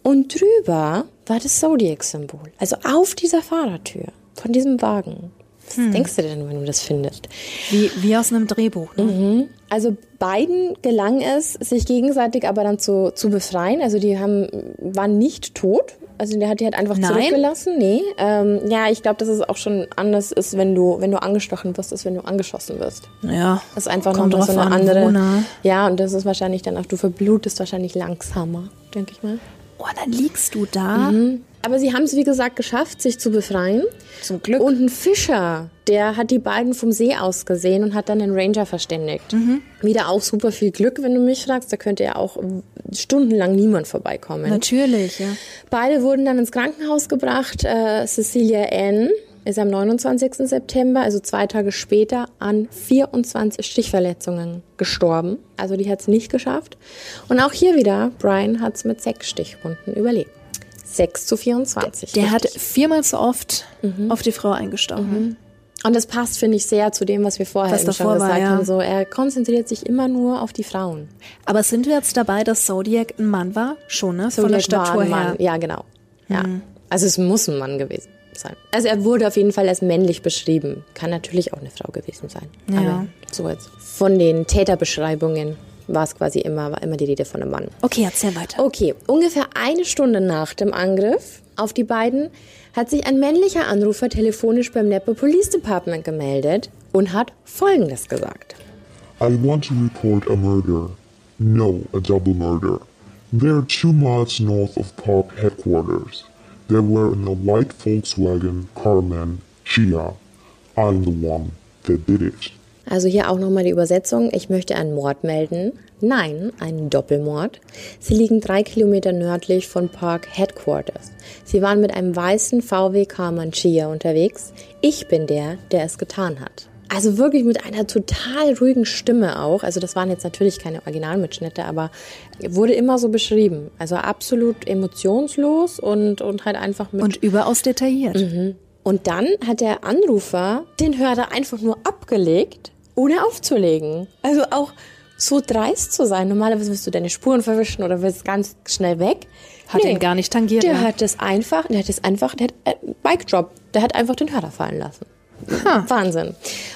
Und drüber war das Zodiac-Symbol. Also auf dieser Fahrertür von diesem Wagen. Was Hm. denkst du denn, wenn du das findest? Wie, wie aus einem Drehbuch, ne? Also beiden gelang es, sich gegenseitig aber dann zu, zu befreien. Also die haben, waren nicht tot. Also der hat die halt einfach Nein? zurückgelassen. Nee. Ähm, ja, ich glaube, dass es auch schon anders ist, wenn du, wenn du angestochen wirst, als wenn du angeschossen wirst. Ja. Das ist einfach Kommt noch so eine an, andere. wo, ne? Ja, und das ist wahrscheinlich dann auch, du verblutest wahrscheinlich langsamer, denke ich mal. Oh, dann liegst du da. Aber sie haben es, wie gesagt, geschafft, sich zu befreien. Zum Glück. Und ein Fischer, der hat die beiden vom See aus gesehen und hat dann den Ranger verständigt. Mhm. Wieder auch super viel Glück, wenn du mich fragst. Da könnte ja auch stundenlang niemand vorbeikommen. Natürlich, ja. Beide wurden dann ins Krankenhaus gebracht. Äh, Cecilia Ann ist am 29. September, also zwei Tage später, an 24 Stichverletzungen gestorben. Also die hat es nicht geschafft. Und auch hier wieder, Brian hat es mit sechs Stichwunden überlebt. 6 zu 24. Der hat richtig. viermal so oft auf die Frau eingestochen. Und das passt, finde ich, sehr zu dem, was wir vorher Was eben schon war, gesagt ja. haben. So, er konzentriert sich immer nur auf die Frauen. Aber sind wir jetzt dabei, dass Zodiac ein Mann war? Schon, ne? Von der Zodiac war Statur ein her. Mann. Ja, genau. Ja. Also es muss ein Mann gewesen sein. Also er wurde auf jeden Fall als männlich beschrieben. Kann natürlich auch eine Frau gewesen sein. Ja. Aber so jetzt. Von den Täterbeschreibungen war es quasi immer, war immer die Rede von einem Mann. Okay, erzähl weiter. Okay, ungefähr eine Stunde nach dem Angriff auf die beiden hat sich ein männlicher Anrufer telefonisch beim Napa Police Department gemeldet und hat Folgendes gesagt. I want to report a murder. No, a double murder. They are two miles north of Park headquarters. They were in a white Volkswagen Carman Chia. I'm the one that did it. Also hier auch nochmal die Übersetzung. Ich möchte einen Mord melden. Nein, einen Doppelmord. Sie liegen drei Kilometer nördlich von Park Headquarters. Sie waren mit einem weißen VW Carman Chia unterwegs. Ich bin der, der es getan hat. Also wirklich mit einer total ruhigen Stimme auch. Also das waren jetzt natürlich keine Originalmitschnitte, aber wurde immer so beschrieben. Also absolut emotionslos und, und halt einfach mit Und überaus detailliert. und dann hat der Anrufer den Hörer einfach nur abgelegt, ohne aufzulegen. Also auch so dreist zu sein. Normalerweise wirst du deine Spuren verwischen oder wirst ganz schnell weg. Hat ihn gar nicht tangiert, Der ne? hat das einfach, der hat das einfach, der hat äh, Bike Drop, der hat einfach den Hörer fallen lassen. Wahnsinn.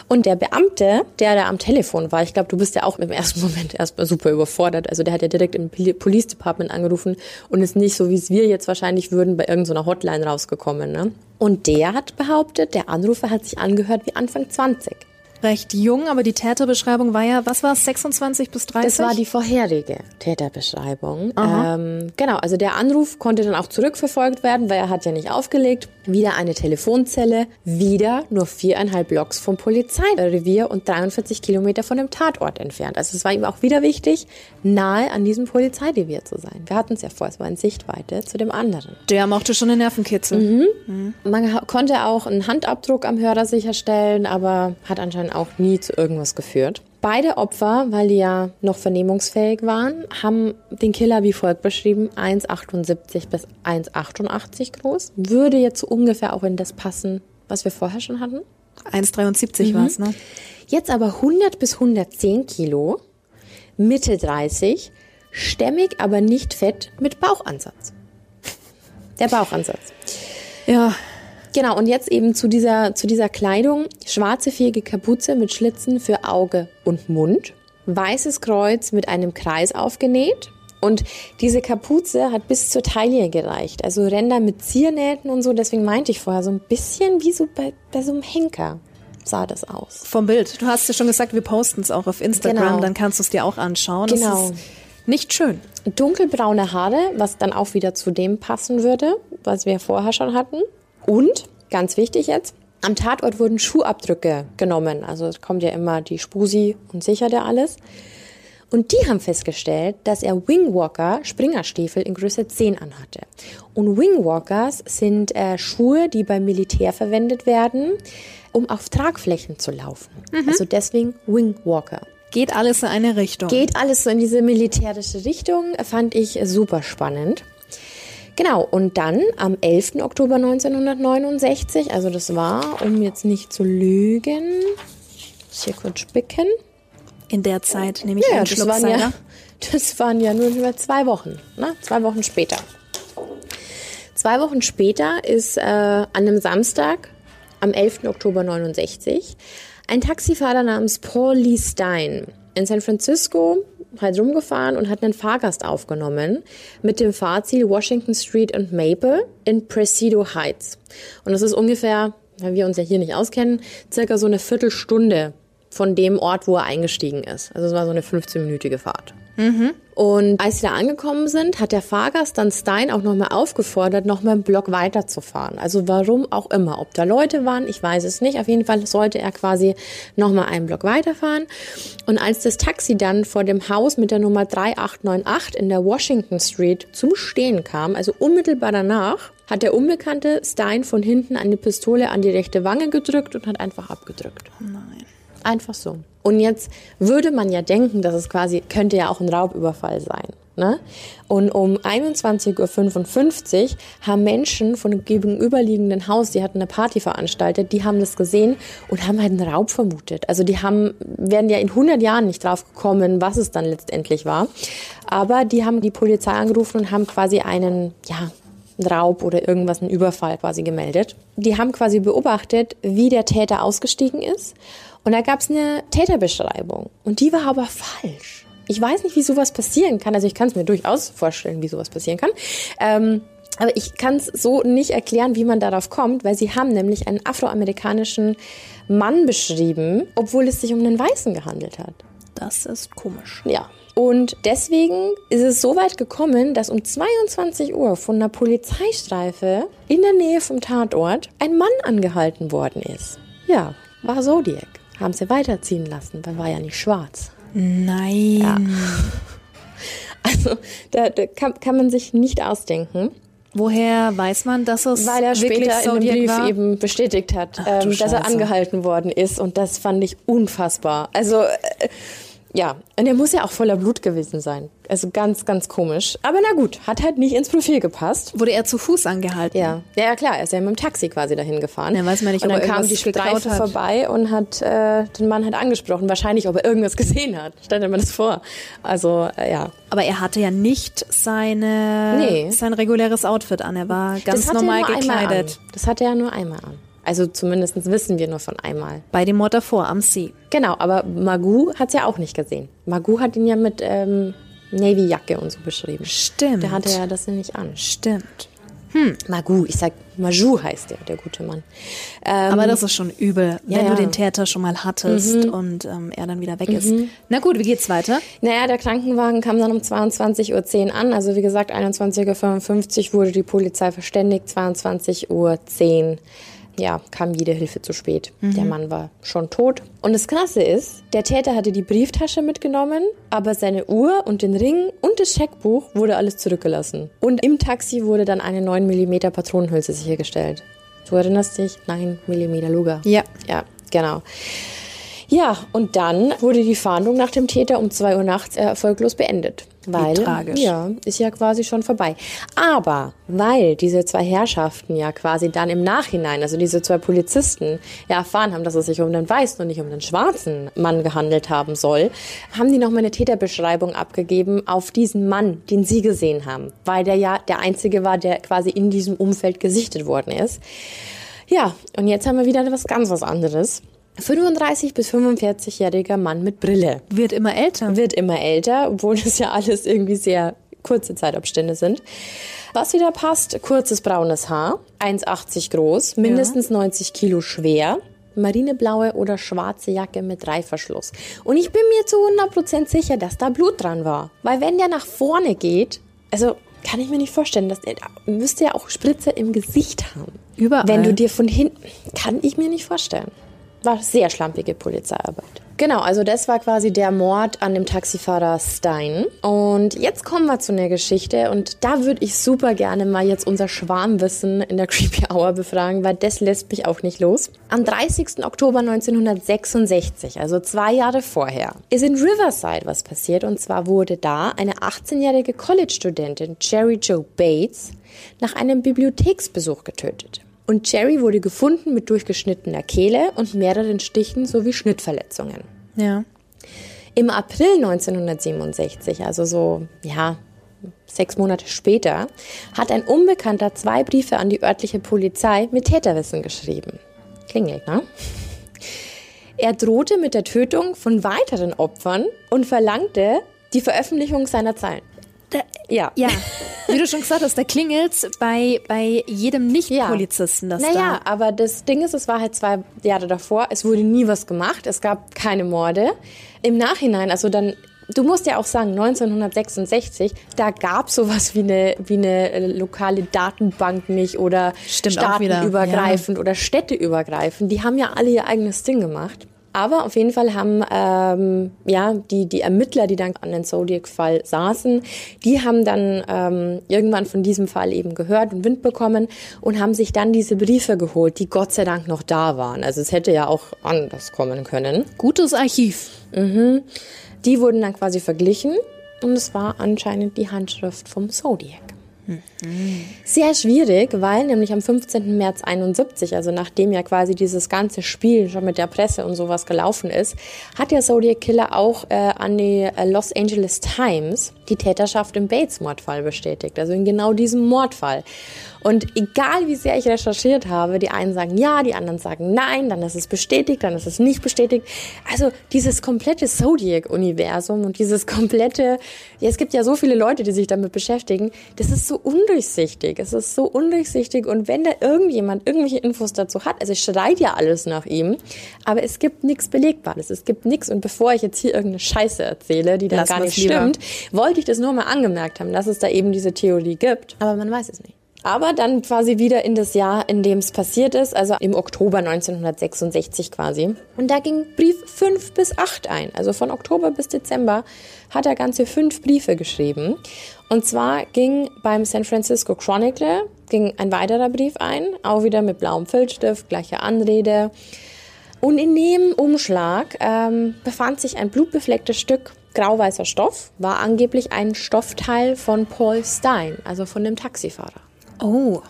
Und der Beamte, der da am Telefon war, ich glaube, du bist ja auch im ersten Moment erstmal super überfordert. Also der hat ja direkt im Poli- Police Department angerufen und ist nicht so, wie es wir jetzt wahrscheinlich würden, bei irgendeiner Hotline rausgekommen. Ne? Und der hat behauptet, der Anrufer hat sich angehört wie Anfang 20. Recht jung, aber die Täterbeschreibung war ja, was war es, 26 bis 30? Das war die vorherige Täterbeschreibung. Ähm, genau, also der Anruf konnte dann auch zurückverfolgt werden, weil er hat ja nicht aufgelegt. Wieder eine Telefonzelle, wieder nur viereinhalb Blocks vom Polizeirevier und 43 Kilometer von dem Tatort entfernt. Also es war ihm auch wieder wichtig, nahe an diesem Polizeirevier zu sein. Wir hatten es ja vor, es war in Sichtweite zu dem anderen. Der mochte schon den Nervenkitzel. Man ha- konnte auch einen Handabdruck am Hörer sicherstellen, aber hat anscheinend auch nie zu irgendwas geführt. Beide Opfer, weil die ja noch vernehmungsfähig waren, haben den Killer wie folgt beschrieben: 1,78 bis 1,88 groß. Würde jetzt so ungefähr auch in das passen, was wir vorher schon hatten. 1,73 mhm. war es, ne? Jetzt aber 100 bis 110 Kilo, Mitte 30, stämmig, aber nicht fett, mit Bauchansatz. Der Bauchansatz. Ja, Genau, und jetzt eben zu dieser, zu dieser Kleidung. Schwarze vierige Kapuze mit Schlitzen für Auge und Mund. Weißes Kreuz mit einem Kreis aufgenäht. Und diese Kapuze hat bis zur Taille gereicht. Also Ränder mit Ziernähten und so. Deswegen meinte ich vorher so ein bisschen wie so bei, bei so einem Henker sah das aus. Vom Bild. Du hast ja schon gesagt, wir posten es auch auf Instagram. Genau. Dann kannst du es dir auch anschauen. Genau. Das ist nicht schön. Dunkelbraune Haare, was dann auch wieder zu dem passen würde, was wir vorher schon hatten. Und, ganz wichtig jetzt, am Tatort wurden Schuhabdrücke genommen. Also es kommt ja immer die Spusi und sichert ja alles. Und die haben festgestellt, dass er Wingwalker Springerstiefel in Größe 10 anhatte. Und Wingwalkers sind äh, Schuhe, die beim Militär verwendet werden, um auf Tragflächen zu laufen. Also deswegen Wingwalker. Geht alles in eine Richtung. Geht alles so in diese militärische Richtung, fand ich super spannend. Genau, und dann am 11. Oktober 1969, also das war, um jetzt nicht zu lügen, muss hier kurz spicken. In der Zeit nehme ich Ja, einen das Schluck waren ja, das waren ja nur über zwei Wochen, ne? zwei Wochen später. Zwei Wochen später ist äh, an einem Samstag, am 11. Oktober 69, ein Taxifahrer namens Paul Lee Stein in San Francisco halt rumgefahren und hat einen Fahrgast aufgenommen mit dem Fahrziel Washington Street und Maple in Presidio Heights. Und das ist ungefähr, weil wir uns ja hier nicht auskennen, circa so eine Viertelstunde von dem Ort, wo er eingestiegen ist. Also es war so eine 15-minütige Fahrt. Und als sie da angekommen sind, hat der Fahrgast dann Stein auch nochmal aufgefordert, nochmal einen Block weiterzufahren. Also warum auch immer. Ob da Leute waren, ich weiß es nicht. Auf jeden Fall sollte er quasi nochmal einen Block weiterfahren. Und als das Taxi dann vor dem Haus mit der Nummer 3898 in der Washington Street zum Stehen kam, also unmittelbar danach, hat der Unbekannte Stein von hinten eine Pistole an die rechte Wange gedrückt und hat einfach abgedrückt. Nein. Einfach so. Und jetzt würde man ja denken, dass es quasi, könnte ja auch ein Raubüberfall sein. Ne? Und um 21.55 Uhr haben Menschen von dem gegenüberliegenden Haus, die hatten eine Party veranstaltet, die haben das gesehen und haben halt einen Raub vermutet. Also die haben, werden ja in 100 Jahren nicht drauf gekommen, was es dann letztendlich war. Aber die haben die Polizei angerufen und haben quasi einen, ja, Raub oder irgendwas, einen Überfall quasi gemeldet. Die haben quasi beobachtet, wie der Täter ausgestiegen ist. Und da gab es eine Täterbeschreibung. Und die war aber falsch. Ich weiß nicht, wie sowas passieren kann. Also ich kann es mir durchaus vorstellen, wie sowas passieren kann. Ähm, aber ich kann es so nicht erklären, wie man darauf kommt, weil sie haben nämlich einen afroamerikanischen Mann beschrieben, obwohl es sich um einen Weißen gehandelt hat. Das ist komisch. Ja. Und deswegen ist es so weit gekommen, dass um 22 Uhr von einer Polizeistreife in der Nähe vom Tatort ein Mann angehalten worden ist. Ja, war Zodiac. Haben sie weiterziehen lassen, weil war ja nicht schwarz. Nein. Also da, da kann, kann man sich nicht ausdenken, Woher weiß man, dass es weil er später in dem Brief war? eben bestätigt hat, Ach, ähm, dass er angehalten worden ist. Und das fand ich unfassbar. Also äh, ja, und er muss ja auch voller Blut gewesen sein. Also ganz, ganz komisch. Aber na gut, hat halt nicht ins Profil gepasst. Wurde er zu Fuß angehalten? Ja, ja, ja klar, er ist ja mit dem Taxi quasi dahin gefahren. Ja, weiß man nicht, und dann er kam die Streife vorbei und hat äh, den Mann halt angesprochen. Wahrscheinlich, ob er irgendwas gesehen hat. Stell dir mal das vor. Also, äh, ja. Aber er hatte ja nicht seine, Nee. sein reguläres Outfit an. Er war ganz normal gekleidet. Das hatte er nur einmal an. Also zumindest wissen wir nur von einmal. Bei dem Mord davor am See. Genau, aber Magoo hat's ja auch nicht gesehen. Magoo hat ihn ja mit ähm, Navy-Jacke und so beschrieben. Stimmt. Der hatte ja das ja nicht an. Stimmt. Magoo, ich sag, Maju heißt der, der gute Mann. Ähm, Aber das ist schon übel, wenn ja, du ja. den Täter schon mal hattest und ähm, er dann wieder weg ist. Na gut, wie geht's weiter? Naja, der Krankenwagen kam dann um 22.10 Uhr an. Also wie gesagt, 21.55 Uhr wurde die Polizei verständigt. 22.10 Uhr ja, kam jede Hilfe zu spät. Der Mann war schon tot. Und das Krasse ist, der Täter hatte die Brieftasche mitgenommen, aber seine Uhr und den Ring und das Scheckbuch wurde alles zurückgelassen. Und im Taxi wurde dann eine 9 mm Patronenhülse sichergestellt. Du erinnerst dich? 9 mm Luger. Ja. Ja, genau. Ja, und dann wurde die Fahndung nach dem Täter um 2 Uhr nachts erfolglos beendet. Weil, tragisch. ja, ist ja quasi schon vorbei. Aber weil diese zwei Herrschaften ja quasi dann im Nachhinein, also diese zwei Polizisten, ja erfahren haben, dass es sich um den weißen und nicht um den schwarzen Mann gehandelt haben soll, haben die nochmal eine Täterbeschreibung abgegeben auf diesen Mann, den sie gesehen haben. Weil der ja der einzige war, der quasi in diesem Umfeld gesichtet worden ist. Ja, und jetzt haben wir wieder was ganz was anderes. 35 bis 45-jähriger Mann mit Brille. Wird immer älter. Wird immer älter, obwohl das ja alles irgendwie sehr kurze Zeitabstände sind. Was wieder passt, kurzes braunes Haar, 1,80 groß, mindestens 90 Kilo schwer, marineblaue oder schwarze Jacke mit Reißverschluss. Und ich bin mir zu 100% sicher, dass da Blut dran war. Weil wenn der nach vorne geht, also kann ich mir nicht vorstellen, dass der müsste ja auch Spritze im Gesicht haben. Überall. Wenn du dir von hinten, kann ich mir nicht vorstellen. War sehr schlampige Polizeiarbeit. Genau, also das war quasi der Mord an dem Taxifahrer Stein. Und jetzt kommen wir zu einer Geschichte und da würde ich super gerne mal jetzt unser Schwarmwissen in der Creepy Hour befragen, weil das lässt mich auch nicht los. Am 30. Oktober 1966, also zwei Jahre vorher, ist in Riverside was passiert und zwar wurde da eine 18-jährige College-Studentin, Jerry Joe Bates, nach einem Bibliotheksbesuch getötet. Und Jerry wurde gefunden mit durchgeschnittener Kehle und mehreren Stichen sowie Schnittverletzungen. Ja. Im April 1967, also so, ja, sechs Monate später, hat ein Unbekannter zwei Briefe an die örtliche Polizei mit Täterwissen geschrieben. Klingelt, ne? Er drohte mit der Tötung von weiteren Opfern und verlangte die Veröffentlichung seiner Zeilen. Da, Ja. ja, wie du schon gesagt hast, da klingelt bei, bei jedem Nicht-Polizisten das Naja, aber das Ding ist, es war halt zwei Jahre davor, es wurde nie was gemacht, es gab keine Morde. Im Nachhinein, also dann, du musst ja auch sagen, 1966, da gab sowas wie eine, wie eine äh, lokale Datenbank nicht oder Stimmt staatenübergreifend oder städteübergreifend. Die haben ja alle ihr eigenes Ding gemacht. Aber auf jeden Fall haben ähm, ja die die Ermittler, die dann an den Zodiac-Fall saßen, die haben dann ähm, irgendwann von diesem Fall eben gehört und Wind bekommen und haben sich dann diese Briefe geholt, die Gott sei Dank noch da waren. Also es hätte ja auch anders kommen können. Gutes Archiv. Die wurden dann quasi verglichen und es war anscheinend die Handschrift vom Zodiac. Sehr schwierig, weil nämlich am 15. März 71, also nachdem ja quasi dieses ganze Spiel schon mit der Presse und sowas gelaufen ist, hat der Zodiac Killer auch äh, an die äh, Los Angeles Times die Täterschaft im Bates-Mordfall bestätigt, also in genau diesem Mordfall. Und egal wie sehr ich recherchiert habe, die einen sagen ja, die anderen sagen nein, dann ist es bestätigt, dann ist es nicht bestätigt. Also dieses komplette Zodiac-Universum und dieses komplette, ja, es gibt ja so viele Leute, die sich damit beschäftigen, das ist so undurchsichtig. Es ist so undurchsichtig und wenn da irgendjemand irgendwelche Infos dazu hat, also es schreit ja alles nach ihm, aber es gibt nichts Belegbares, es gibt nichts. Und bevor ich jetzt hier irgendeine Scheiße erzähle, die dann Lass gar nicht lieber. stimmt, wollte ich das nur mal angemerkt haben, dass es da eben diese Theorie gibt. Aber man weiß es nicht. Aber dann quasi wieder in das Jahr, in dem es passiert ist, also im Oktober 1966 quasi. Und da ging Brief 5 bis 8 ein. Also von Oktober bis Dezember hat er ganze fünf Briefe geschrieben. Und zwar ging beim San Francisco Chronicle ging ein weiterer Brief ein, auch wieder mit blauem Filzstift, gleiche Anrede. Und in dem Umschlag ähm, befand sich ein blutbeflecktes Stück grauweißer Stoff, war angeblich ein Stoffteil von Paul Stein, also von dem Taxifahrer. Oh.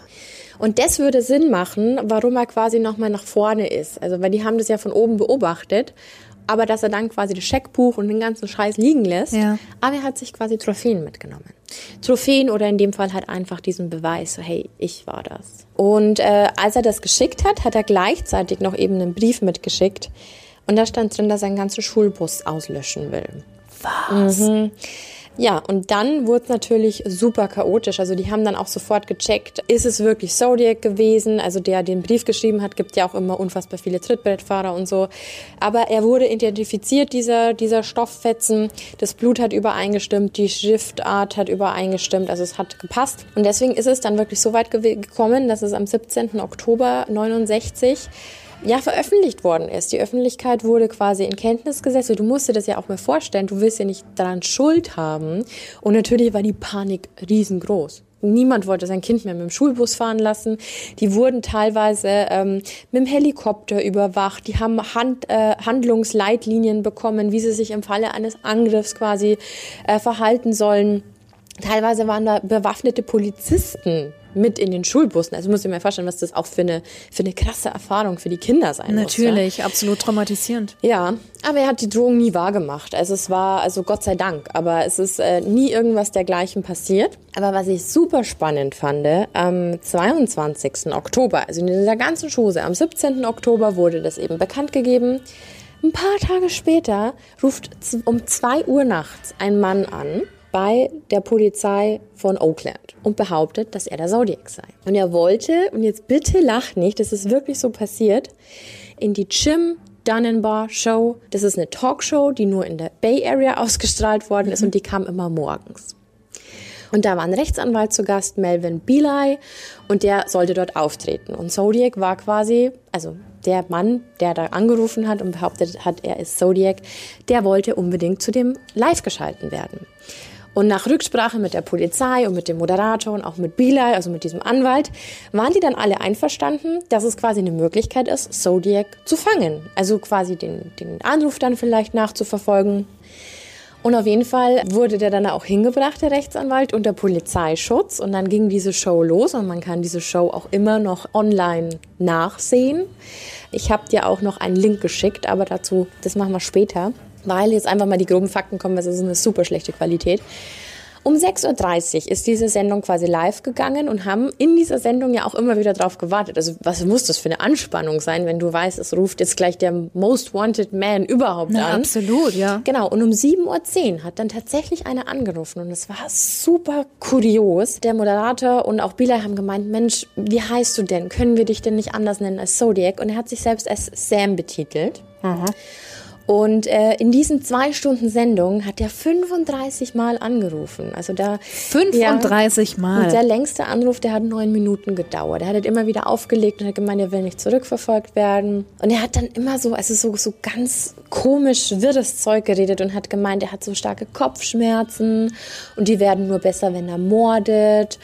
Und das würde Sinn machen, warum er quasi nochmal nach vorne ist. Also, weil die haben das ja von oben beobachtet, aber dass er dann quasi das Scheckbuch und den ganzen Scheiß liegen lässt. Ja. Aber er hat sich quasi Trophäen mitgenommen. Trophäen oder in dem Fall halt einfach diesen Beweis, so hey, ich war das. Und äh, als er das geschickt hat, hat er gleichzeitig noch eben einen Brief mitgeschickt. Und da stand drin, dass er einen ganzen Schulbus auslöschen will. Was? Ja, und dann wurde es natürlich super chaotisch. Also die haben dann auch sofort gecheckt, ist es wirklich Zodiac gewesen? Also der den Brief geschrieben hat, gibt ja auch immer unfassbar viele Trittbrettfahrer und so. Aber er wurde identifiziert, dieser, dieser Stofffetzen. Das Blut hat übereingestimmt, die Schriftart hat übereingestimmt, also es hat gepasst. Und deswegen ist es dann wirklich so weit gekommen, dass es am 17. Oktober 69 ja, veröffentlicht worden ist. Die Öffentlichkeit wurde quasi in Kenntnis gesetzt. Du musst dir das ja auch mal vorstellen. Du willst ja nicht daran Schuld haben. Und natürlich war die Panik riesengroß. Niemand wollte sein Kind mehr mit dem Schulbus fahren lassen. Die wurden teilweise ähm, mit dem Helikopter überwacht. Die haben Hand, äh, Handlungsleitlinien bekommen, wie sie sich im Falle eines Angriffs quasi äh, verhalten sollen. Teilweise waren da bewaffnete Polizisten mit in den Schulbussen. Also muss ich mir vorstellen, was das auch für eine, für eine krasse Erfahrung für die Kinder sein Natürlich, muss. Ja? absolut traumatisierend. Ja, aber er hat die Drohung nie wahrgemacht. Also es war, also Gott sei Dank, aber es ist äh, nie irgendwas dergleichen passiert. Aber was ich super spannend fand, am 22. Oktober, also in dieser ganzen Chose, am 17. Oktober wurde das eben bekannt gegeben. Ein paar Tage später ruft um zwei Uhr nachts ein Mann an bei der Polizei von Oakland und behauptet, dass er der Zodiac sei. Und er wollte, und jetzt bitte lach nicht, das ist wirklich so passiert, in die Jim Dunbar Show. Das ist eine Talkshow, die nur in der Bay Area ausgestrahlt worden ist und die kam immer morgens. Und da war ein Rechtsanwalt zu Gast, Melvin Belay, und der sollte dort auftreten. Und Zodiac war quasi, also der Mann, der da angerufen hat und behauptet hat, er ist Zodiac, der wollte unbedingt zu dem live geschalten werden. Und nach Rücksprache mit der Polizei und mit dem Moderator und auch mit Bilal, also mit diesem Anwalt, waren die dann alle einverstanden, dass es quasi eine Möglichkeit ist, Zodiac zu fangen. Also quasi den, den Anruf dann vielleicht nachzuverfolgen. Und auf jeden Fall wurde der dann auch hingebracht, der Rechtsanwalt, unter Polizeischutz. Und dann ging diese Show los und man kann diese Show auch immer noch online nachsehen. Ich habe dir auch noch einen Link geschickt, aber dazu, das machen wir später weil jetzt einfach mal die groben Fakten kommen, weil es ist eine super schlechte Qualität. Um 6.30 Uhr ist diese Sendung quasi live gegangen und haben in dieser Sendung ja auch immer wieder drauf gewartet. Also was muss das für eine Anspannung sein, wenn du weißt, es ruft jetzt gleich der Most Wanted Man überhaupt Na, an. Absolut, ja. Genau, und um 7.10 Uhr hat dann tatsächlich einer angerufen und es war super kurios. Der Moderator und auch Bilal haben gemeint, Mensch, wie heißt du denn? Können wir dich denn nicht anders nennen als Zodiac? Und er hat sich selbst als Sam betitelt. Mhm. Und äh, in diesen zwei Stunden Sendung hat er 35 Mal angerufen. Also da 35 ja, Mal. Und der längste Anruf, der hat neun Minuten gedauert. Er hat halt immer wieder aufgelegt und hat gemeint, er will nicht zurückverfolgt werden. Und er hat dann immer so, also so, so ganz komisch wirres Zeug geredet und hat gemeint, er hat so starke Kopfschmerzen und die werden nur besser, wenn er mordet.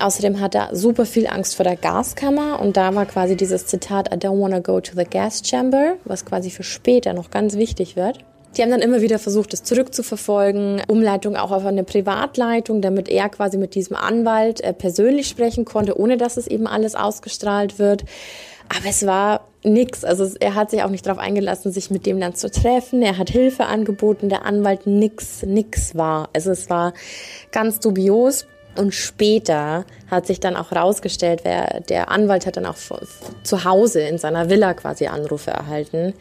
Außerdem hat er super viel Angst vor der Gaskammer und da war quasi dieses Zitat, I don't wanna go to the gas chamber, was quasi für später noch ganz wichtig wichtig wird. Die haben dann immer wieder versucht, das zurückzuverfolgen, Umleitung auch auf eine Privatleitung, damit er quasi mit diesem Anwalt äh, persönlich sprechen konnte, ohne dass es eben alles ausgestrahlt wird. Aber es war nix. Also er hat sich auch nicht darauf eingelassen, sich mit dem dann zu treffen. Er hat Hilfe angeboten, der Anwalt nix, nix war. Also es war ganz dubios. Und später hat sich dann auch rausgestellt, wer, der Anwalt hat dann auch zu Hause in seiner Villa quasi Anrufe erhalten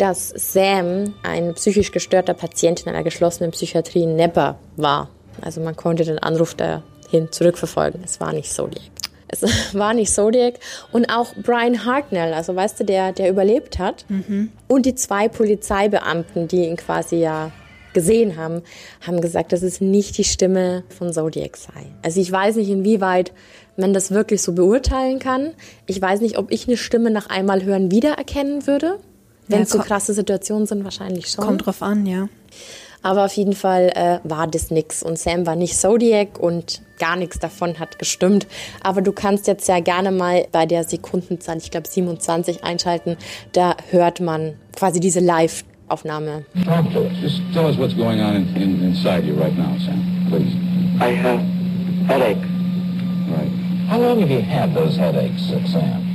dass Sam ein psychisch gestörter Patient in einer geschlossenen Psychiatrie in Nepper war. Also man konnte den Anruf dahin zurückverfolgen. Es war nicht Zodiac. Es war nicht Zodiac und auch Brian Hartnell, also weißt du, der, der überlebt hat. Mhm. Und die zwei Polizeibeamten, die ihn quasi ja gesehen haben, haben gesagt, dass es nicht die Stimme von Zodiac sei. Also ich weiß nicht, inwieweit man das wirklich so beurteilen kann. Ich weiß nicht, ob ich eine Stimme nach einmal hören wiedererkennen würde. Wenn es ja, so krasse Situationen sind, wahrscheinlich schon. Kommt drauf an, ja. Aber auf jeden Fall äh, war das nix. Und Sam war nicht Zodiac und gar nichts davon hat gestimmt. Aber du kannst jetzt ja gerne mal bei der Sekundenzahl, ich glaube 27, einschalten. Da hört man quasi diese Live-Aufnahme. Talk to us. Just tell us what's going on in, in, inside you right now, Sam. Please. I have headache. Right. How long have you had those headaches, Sam?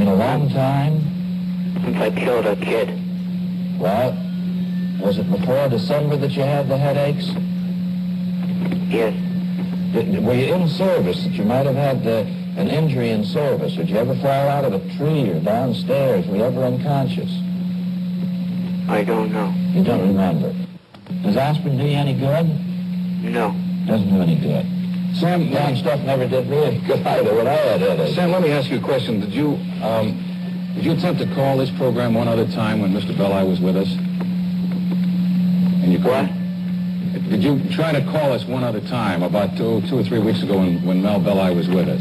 In a long time? Since I killed a kid. Well, was it before December that you had the headaches? Yes. Did, were you in service that you might have had uh, an injury in service? Did you ever fall out of a tree or downstairs? Were you ever unconscious? I don't know. You don't remember. Does aspirin do you any good? No. Doesn't do any good. Sam, that stuff never did me any good either when I had headaches. Sam, let me ask you a question. Did you, um, did you attempt to call this program one other time when Mr. Belli was with us? And you what? Did you try to call us one other time about two, two or three weeks ago when, when Mel Belli was with us?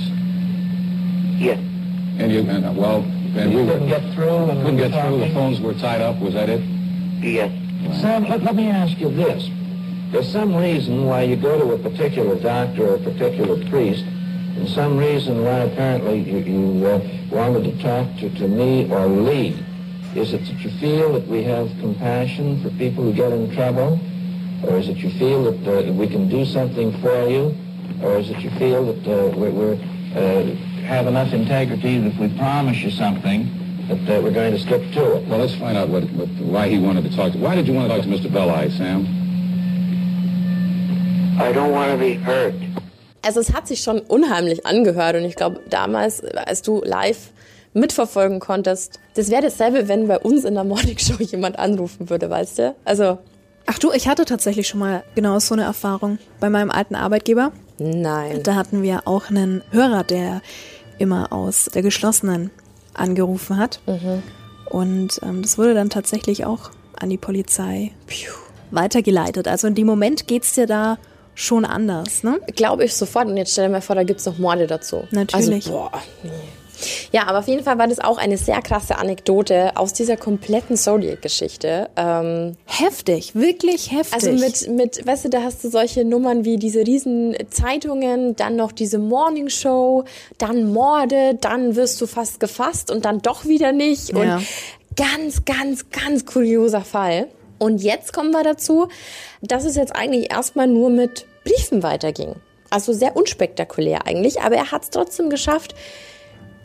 Yes. And you, and, uh, well, and you we couldn't get through. couldn't get through. The phones were tied up. Was that it? Yes. Right. Sam, let, let me ask you this. There's some reason why you go to a particular doctor or a particular priest, and some reason why apparently you, you uh, wanted to talk to, to me or Lee. Is it that you feel that we have compassion for people who get in trouble? Or is it you feel that uh, we can do something for you? Or is it you feel that uh, we're, we're uh, have enough integrity that if we promise you something, that uh, we're going to stick to it? Well, let's find out what, what, why he wanted to talk to. Why did you want to talk to Mr. Belli, Sam? I don't want to be hurt. Also es hat sich schon unheimlich angehört und ich glaube damals, als du live mitverfolgen konntest, das wäre dasselbe, wenn bei uns in der Morningshow jemand anrufen würde, weißt du? Also Ach du, ich hatte tatsächlich schon mal genau so eine Erfahrung bei meinem alten Arbeitgeber. nein. Da hatten wir auch einen Hörer, der immer aus der geschlossenen angerufen hat. Und ähm, das wurde dann tatsächlich auch an die Polizei piu, weitergeleitet. Also in dem Moment geht's dir da schon anders, ne? Glaube ich sofort. Und jetzt stell dir mal vor, da gibt's noch Morde dazu. Natürlich. Also, boah, nee. Ja, aber auf jeden Fall war das auch eine sehr krasse Anekdote aus dieser kompletten Zodiac-Geschichte. Ähm, Heftig, wirklich heftig. also mit, mit, weißt du, da hast du solche Nummern wie diese riesen Zeitungen, dann noch diese Morning Show, dann Morde, dann wirst du fast gefasst und dann doch wieder nicht. Und Ja. ganz, ganz, ganz kurioser Fall. Und jetzt kommen wir dazu, dass es jetzt eigentlich erstmal nur mit Briefen weiterging. Also sehr unspektakulär eigentlich, aber er hat es trotzdem geschafft,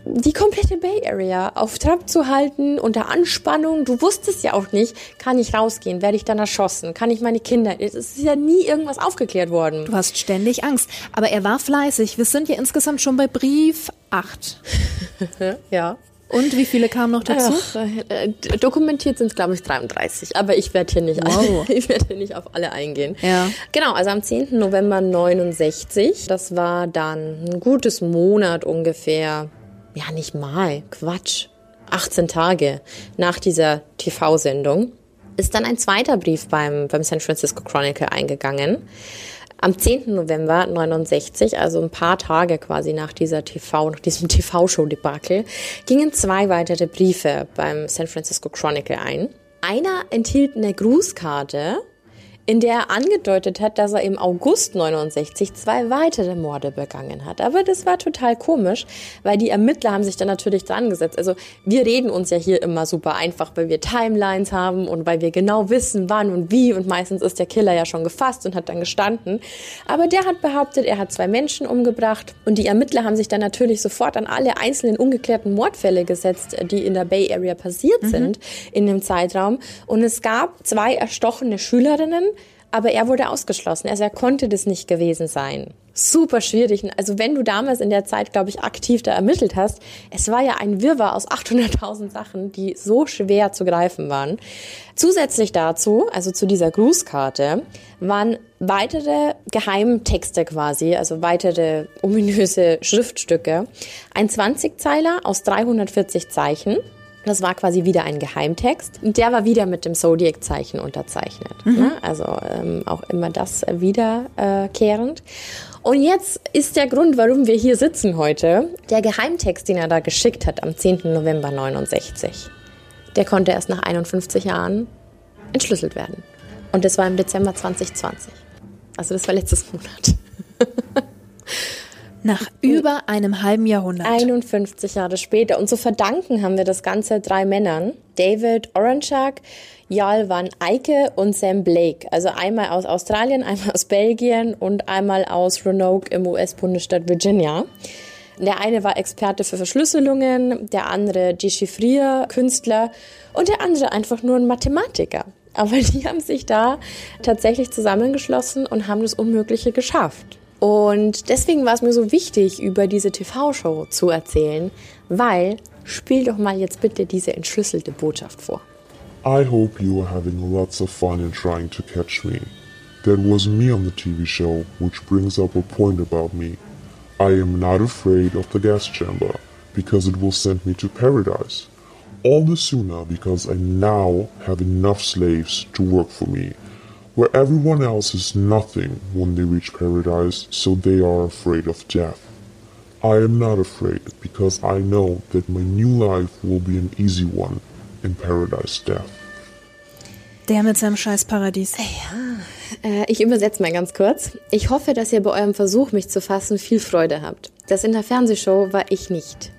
die komplette Bay Area auf Trab zu halten, unter Anspannung. Du wusstest ja auch nicht, kann ich rausgehen, werde ich dann erschossen, kann ich meine Kinder. Es ist ja nie irgendwas aufgeklärt worden. Du hast ständig Angst. Aber er war fleißig. Wir sind ja insgesamt schon bei Brief 8. Ja. Und wie viele kamen noch dazu? Ach, äh, dokumentiert sind es, glaube ich, 33. Aber ich werde hier nicht, Wow. ich werde hier nicht auf alle eingehen. Ja. Genau, also am 10. November 69. Das war dann ein gutes Monat ungefähr. Ja, nicht mal. Quatsch. 18 Tage nach dieser TV-Sendung ist dann ein zweiter Brief beim, beim San Francisco Chronicle eingegangen. Am 10. November 69, also ein paar Tage quasi nach dieser TV, nach diesem TV-Show-Debakel, gingen zwei weitere Briefe beim San Francisco Chronicle ein. Einer enthielt eine Grußkarte, in der er angedeutet hat, dass er im August 69 zwei weitere Morde begangen hat. Aber das war total komisch, weil die Ermittler haben sich dann natürlich dran gesetzt. Also wir reden uns ja hier immer super einfach, weil wir Timelines haben und weil wir genau wissen, wann und wie und meistens ist der Killer ja schon gefasst und hat dann gestanden. Aber der hat behauptet, er hat zwei Menschen umgebracht und die Ermittler haben sich dann natürlich sofort an alle einzelnen ungeklärten Mordfälle gesetzt, die in der Bay Area passiert sind in dem Zeitraum. Und es gab zwei erstochene Schülerinnen, aber er wurde ausgeschlossen. Also er konnte das nicht gewesen sein. Super schwierig. Also wenn du damals in der Zeit, glaube ich, aktiv da ermittelt hast, es war ja ein Wirrwarr aus 800.000 Sachen, die so schwer zu greifen waren. Zusätzlich dazu, also zu dieser Grußkarte, waren weitere Geheimtexte quasi, also weitere ominöse Schriftstücke. Ein 20-Zeiler aus 340 Zeichen. Das war quasi wieder ein Geheimtext. Und der war wieder mit dem Zodiac-Zeichen unterzeichnet. Ne? Also ähm, auch immer das äh, wiederkehrend. Und jetzt ist der Grund, warum wir hier sitzen heute, der Geheimtext, den er da geschickt hat am 10. November 69. Der konnte erst nach 51 Jahren entschlüsselt werden. Und das war im Dezember 2020. Also das war letztes Monat. Nach über einem halben Jahrhundert. 51 Jahre später. Und zu verdanken haben wir das Ganze drei Männern. David Oranchak, Jarl van Eyck und Sam Blake. Also einmal aus Australien, einmal aus Belgien und einmal aus Roanoke im US-Bundesstaat Virginia. Der eine war Experte für Verschlüsselungen, der andere Dechiffrier-Künstler und der andere einfach nur ein Mathematiker. Aber die haben sich da tatsächlich zusammengeschlossen und haben das Unmögliche geschafft. Und deswegen war es mir so wichtig, über diese TV-Show zu erzählen, weil spiel doch mal jetzt bitte diese entschlüsselte Botschaft vor. I hope you are having lots of fun in trying to catch me. That was me on the TV show, which brings up a point about me. I am not afraid of the gas chamber, because it will send me to paradise. All the sooner because I now have enough slaves to work for me, where everyone else is nothing when they reach paradise, so they are afraid of death. I am not afraid because I know that my new life will be an easy one in paradise death. Der mit seinem scheiß Paradies. Äh, ich übersetze mal ganz kurz. Ich hoffe, dass ihr bei eurem Versuch, mich zu fassen, viel Freude habt. Das in der Fernsehshow war ich nicht.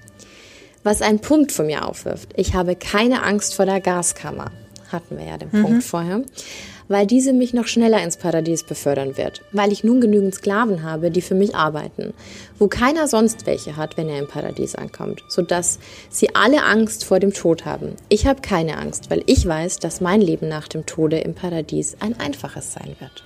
Was einen Punkt von mir aufwirft. Ich habe keine Angst vor der Gaskammer. Hatten wir ja den mhm. Punkt vorher weil diese mich noch schneller ins Paradies befördern wird, weil ich nun genügend Sklaven habe, die für mich arbeiten, wo keiner sonst welche hat, wenn er im Paradies ankommt, sodass sie alle Angst vor dem Tod haben. Ich habe keine Angst, weil ich weiß, dass mein Leben nach dem Tode im Paradies ein einfaches sein wird.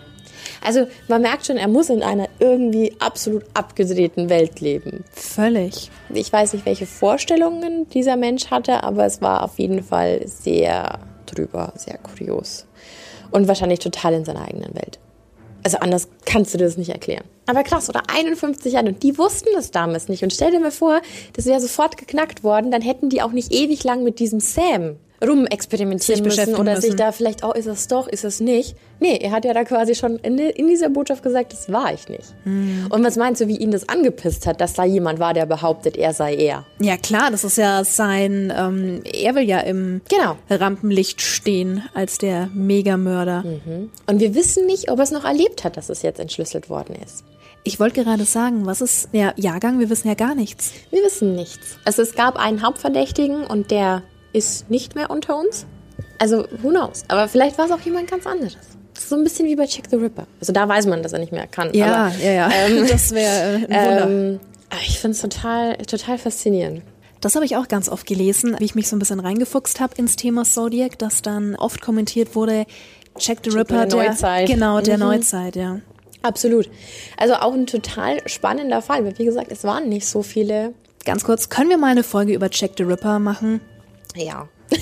Also man merkt schon, er muss in einer irgendwie absolut abgedrehten Welt leben. Völlig. Ich weiß nicht, welche Vorstellungen dieser Mensch hatte, aber es war auf jeden Fall sehr drüber, sehr kurios und wahrscheinlich total in seiner eigenen Welt. Also anders kannst du dir das nicht erklären. Aber krass, oder 51 Jahre und die wussten das damals nicht. Und stell dir mal vor, das wäre sofort geknackt worden, dann hätten die auch nicht ewig lang mit diesem Sam rumexperimentieren müssen oder müssen. sich da vielleicht, oh, ist es doch, ist es nicht. Nee, er hat ja da quasi schon in, in dieser Botschaft gesagt, das war ich nicht. Mhm. Und was meinst du, wie ihn das angepisst hat, dass da jemand war, der behauptet, er sei er? Ja klar, das ist ja sein, ähm, er will ja im genau. Rampenlicht stehen als der Megamörder. Mhm. Und wir wissen nicht, ob er es noch erlebt hat, dass es jetzt entschlüsselt worden ist. Ich wollte gerade sagen, was ist der Jahrgang? Wir wissen ja gar nichts. Wir wissen nichts. Also es gab einen Hauptverdächtigen und der ist nicht mehr unter uns. Also, who knows? Aber vielleicht war es auch jemand ganz anderes. So ein bisschen wie bei Check the Ripper. Also da weiß man, dass er nicht mehr kann. Ja, aber, ja, ja. Ähm, das wäre äh, ein Wunder. Ähm, ich finde es total, total faszinierend. Das habe ich auch ganz oft gelesen, wie ich mich so ein bisschen reingefuchst habe ins Thema Zodiac, dass dann oft kommentiert wurde, Check the Ripper, der, der Neuzeit. Genau, der mhm. Neuzeit, ja. Absolut. Also auch ein total spannender Fall, weil wie gesagt, es waren nicht so viele. Ganz kurz, können wir mal eine Folge über Check the Ripper machen? Ja.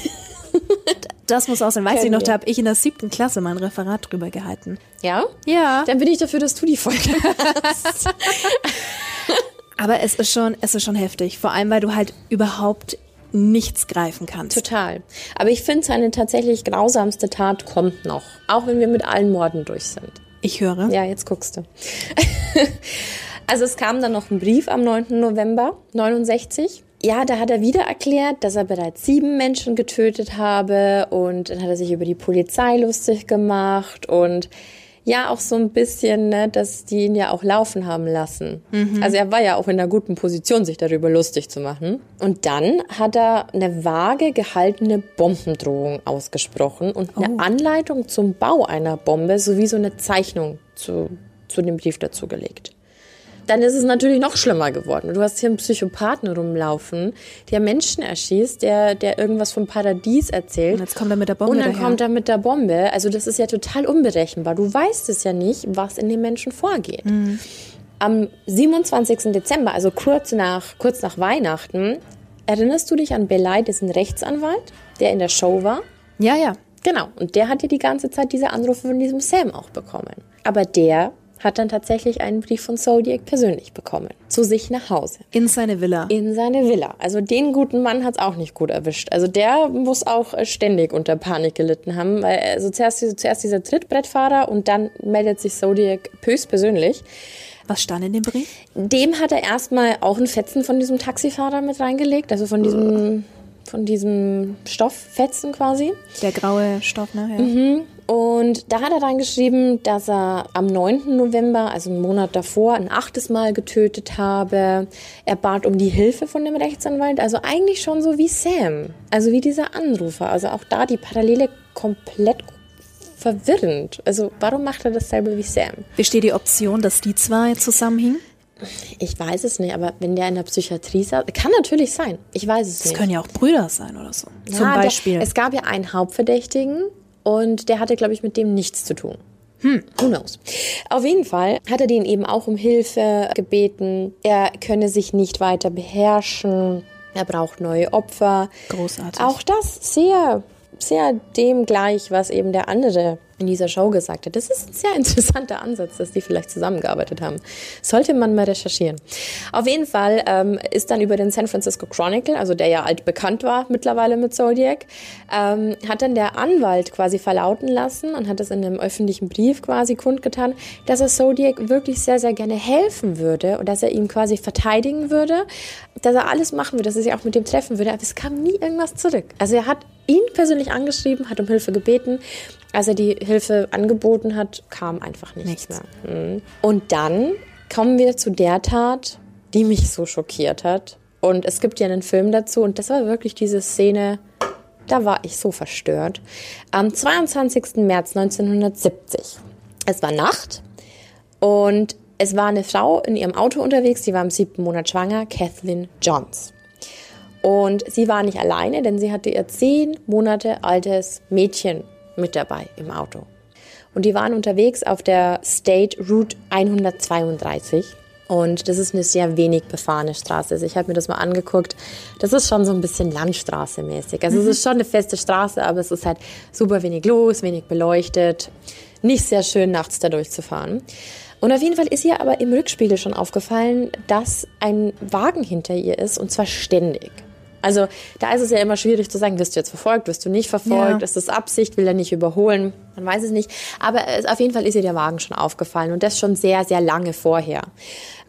Das muss auch sein. Weiß ich noch, da habe ich in der siebten Klasse mein Referat drüber gehalten. Ja? Ja. Dann bin ich dafür, dass du die Folge hast. Aber es ist schon, es ist schon heftig. Vor allem, weil du halt überhaupt nichts greifen kannst. Total. Aber ich finde, seine tatsächlich grausamste Tat kommt noch. Auch wenn wir mit allen Morden durch sind. Ich höre. Ja, jetzt guckst du. also es kam dann noch ein Brief am 9. November 69 ja, da hat er wieder erklärt, dass er bereits sieben Menschen getötet habe und dann hat er sich über die Polizei lustig gemacht und ja auch so ein bisschen, ne, dass die ihn ja auch laufen haben lassen. Mhm. Also er war ja auch in einer guten Position, sich darüber lustig zu machen. Und dann hat er eine vage gehaltene Bombendrohung ausgesprochen und eine oh. Anleitung zum Bau einer Bombe sowie so eine Zeichnung zu, zu dem Brief dazugelegt dann ist es natürlich noch schlimmer geworden. Du hast hier einen Psychopathen rumlaufen, der Menschen erschießt, der, der irgendwas vom Paradies erzählt. Und jetzt kommt er mit der Bombe Und dann daher. kommt er mit der Bombe. Also das ist ja total unberechenbar. Du weißt es ja nicht, was in den Menschen vorgeht. Mhm. Am 27. Dezember, also kurz nach, kurz nach Weihnachten, erinnerst du dich an Belay, diesen Rechtsanwalt, der in der Show war? Ja, ja. Genau. Und der hat ja die ganze Zeit diese Anrufe von diesem Sam auch bekommen. Aber der hat dann tatsächlich einen Brief von Zodiac persönlich bekommen. Zu sich nach Hause. In seine Villa. In seine Villa. Also den guten Mann hat es auch nicht gut erwischt. Also der muss auch ständig unter Panik gelitten haben, weil also zuerst, zuerst dieser Trittbrettfahrer und dann meldet sich Zodiac höchstpersönlich. Was stand in dem Brief? Dem hat er erstmal auch einen Fetzen von diesem Taxifahrer mit reingelegt, also von diesem, von diesem Stofffetzen quasi. Der graue Stoff, ne? Ja. Mhm. Und da hat er dann geschrieben, dass er am 9. November, also einen Monat davor, ein achtes Mal getötet habe. Er bat um die Hilfe von dem Rechtsanwalt. Also eigentlich schon so wie Sam. Also wie dieser Anrufer. Also auch da die Parallele komplett verwirrend. Also warum macht er dasselbe wie Sam? Besteht die Option, dass die zwei zusammenhingen? Ich weiß es nicht, aber wenn der in der Psychiatrie saß, kann natürlich sein. Ich weiß es das nicht. Das können ja auch Brüder sein oder so. Ja, Zum Beispiel. Der, es gab ja einen Hauptverdächtigen, und der hatte, glaube ich, mit dem nichts zu tun. Hm, who knows? Auf jeden Fall hat er den eben auch um Hilfe gebeten. Er könne sich nicht weiter beherrschen. Er braucht neue Opfer. Großartig. Auch das sehr, sehr dem gleich, was eben der andere in dieser Show gesagt hat. Das ist ein sehr interessanter Ansatz, dass die vielleicht zusammengearbeitet haben. Sollte man mal recherchieren. Auf jeden Fall ähm, ist dann über den San Francisco Chronicle, also der ja altbekannt war mittlerweile mit Zodiac, ähm, hat dann der Anwalt quasi verlauten lassen und hat das in einem öffentlichen Brief quasi kundgetan, dass er Zodiac wirklich sehr, sehr gerne helfen würde und dass er ihn quasi verteidigen würde, dass er alles machen würde, dass er sich auch mit dem treffen würde, aber es kam nie irgendwas zurück. Also er hat ihn persönlich angeschrieben, hat um Hilfe gebeten. Als er die Hilfe angeboten hat, kam einfach nichts, nichts. mehr. Mhm. Und dann kommen wir zu der Tat, die mich so schockiert hat. Und es gibt ja einen Film dazu und das war wirklich diese Szene, da war ich so verstört. Am 22. März 1970. Es war Nacht und es war eine Frau in ihrem Auto unterwegs, die war im siebten Monat schwanger, Kathleen Johns. Und sie war nicht alleine, denn sie hatte ihr zehn Monate altes Mädchen mit dabei im Auto. Und die waren unterwegs auf der State Route 132. Und das ist eine sehr wenig befahrene Straße. Also ich habe mir das mal angeguckt. Das ist schon so ein bisschen Landstraße mäßig. Also mhm. es ist schon eine feste Straße, aber es ist halt super wenig los, wenig beleuchtet. Nicht sehr schön nachts da durchzufahren. Und auf jeden Fall ist ihr aber im Rückspiegel schon aufgefallen, dass ein Wagen hinter ihr ist und zwar ständig. Also da ist es ja immer schwierig zu sagen, wirst du jetzt verfolgt, wirst du nicht verfolgt, ja. ist das Absicht, will er nicht überholen, man weiß es nicht. Aber auf jeden Fall ist ihr der Wagen schon aufgefallen und das schon sehr, sehr lange vorher.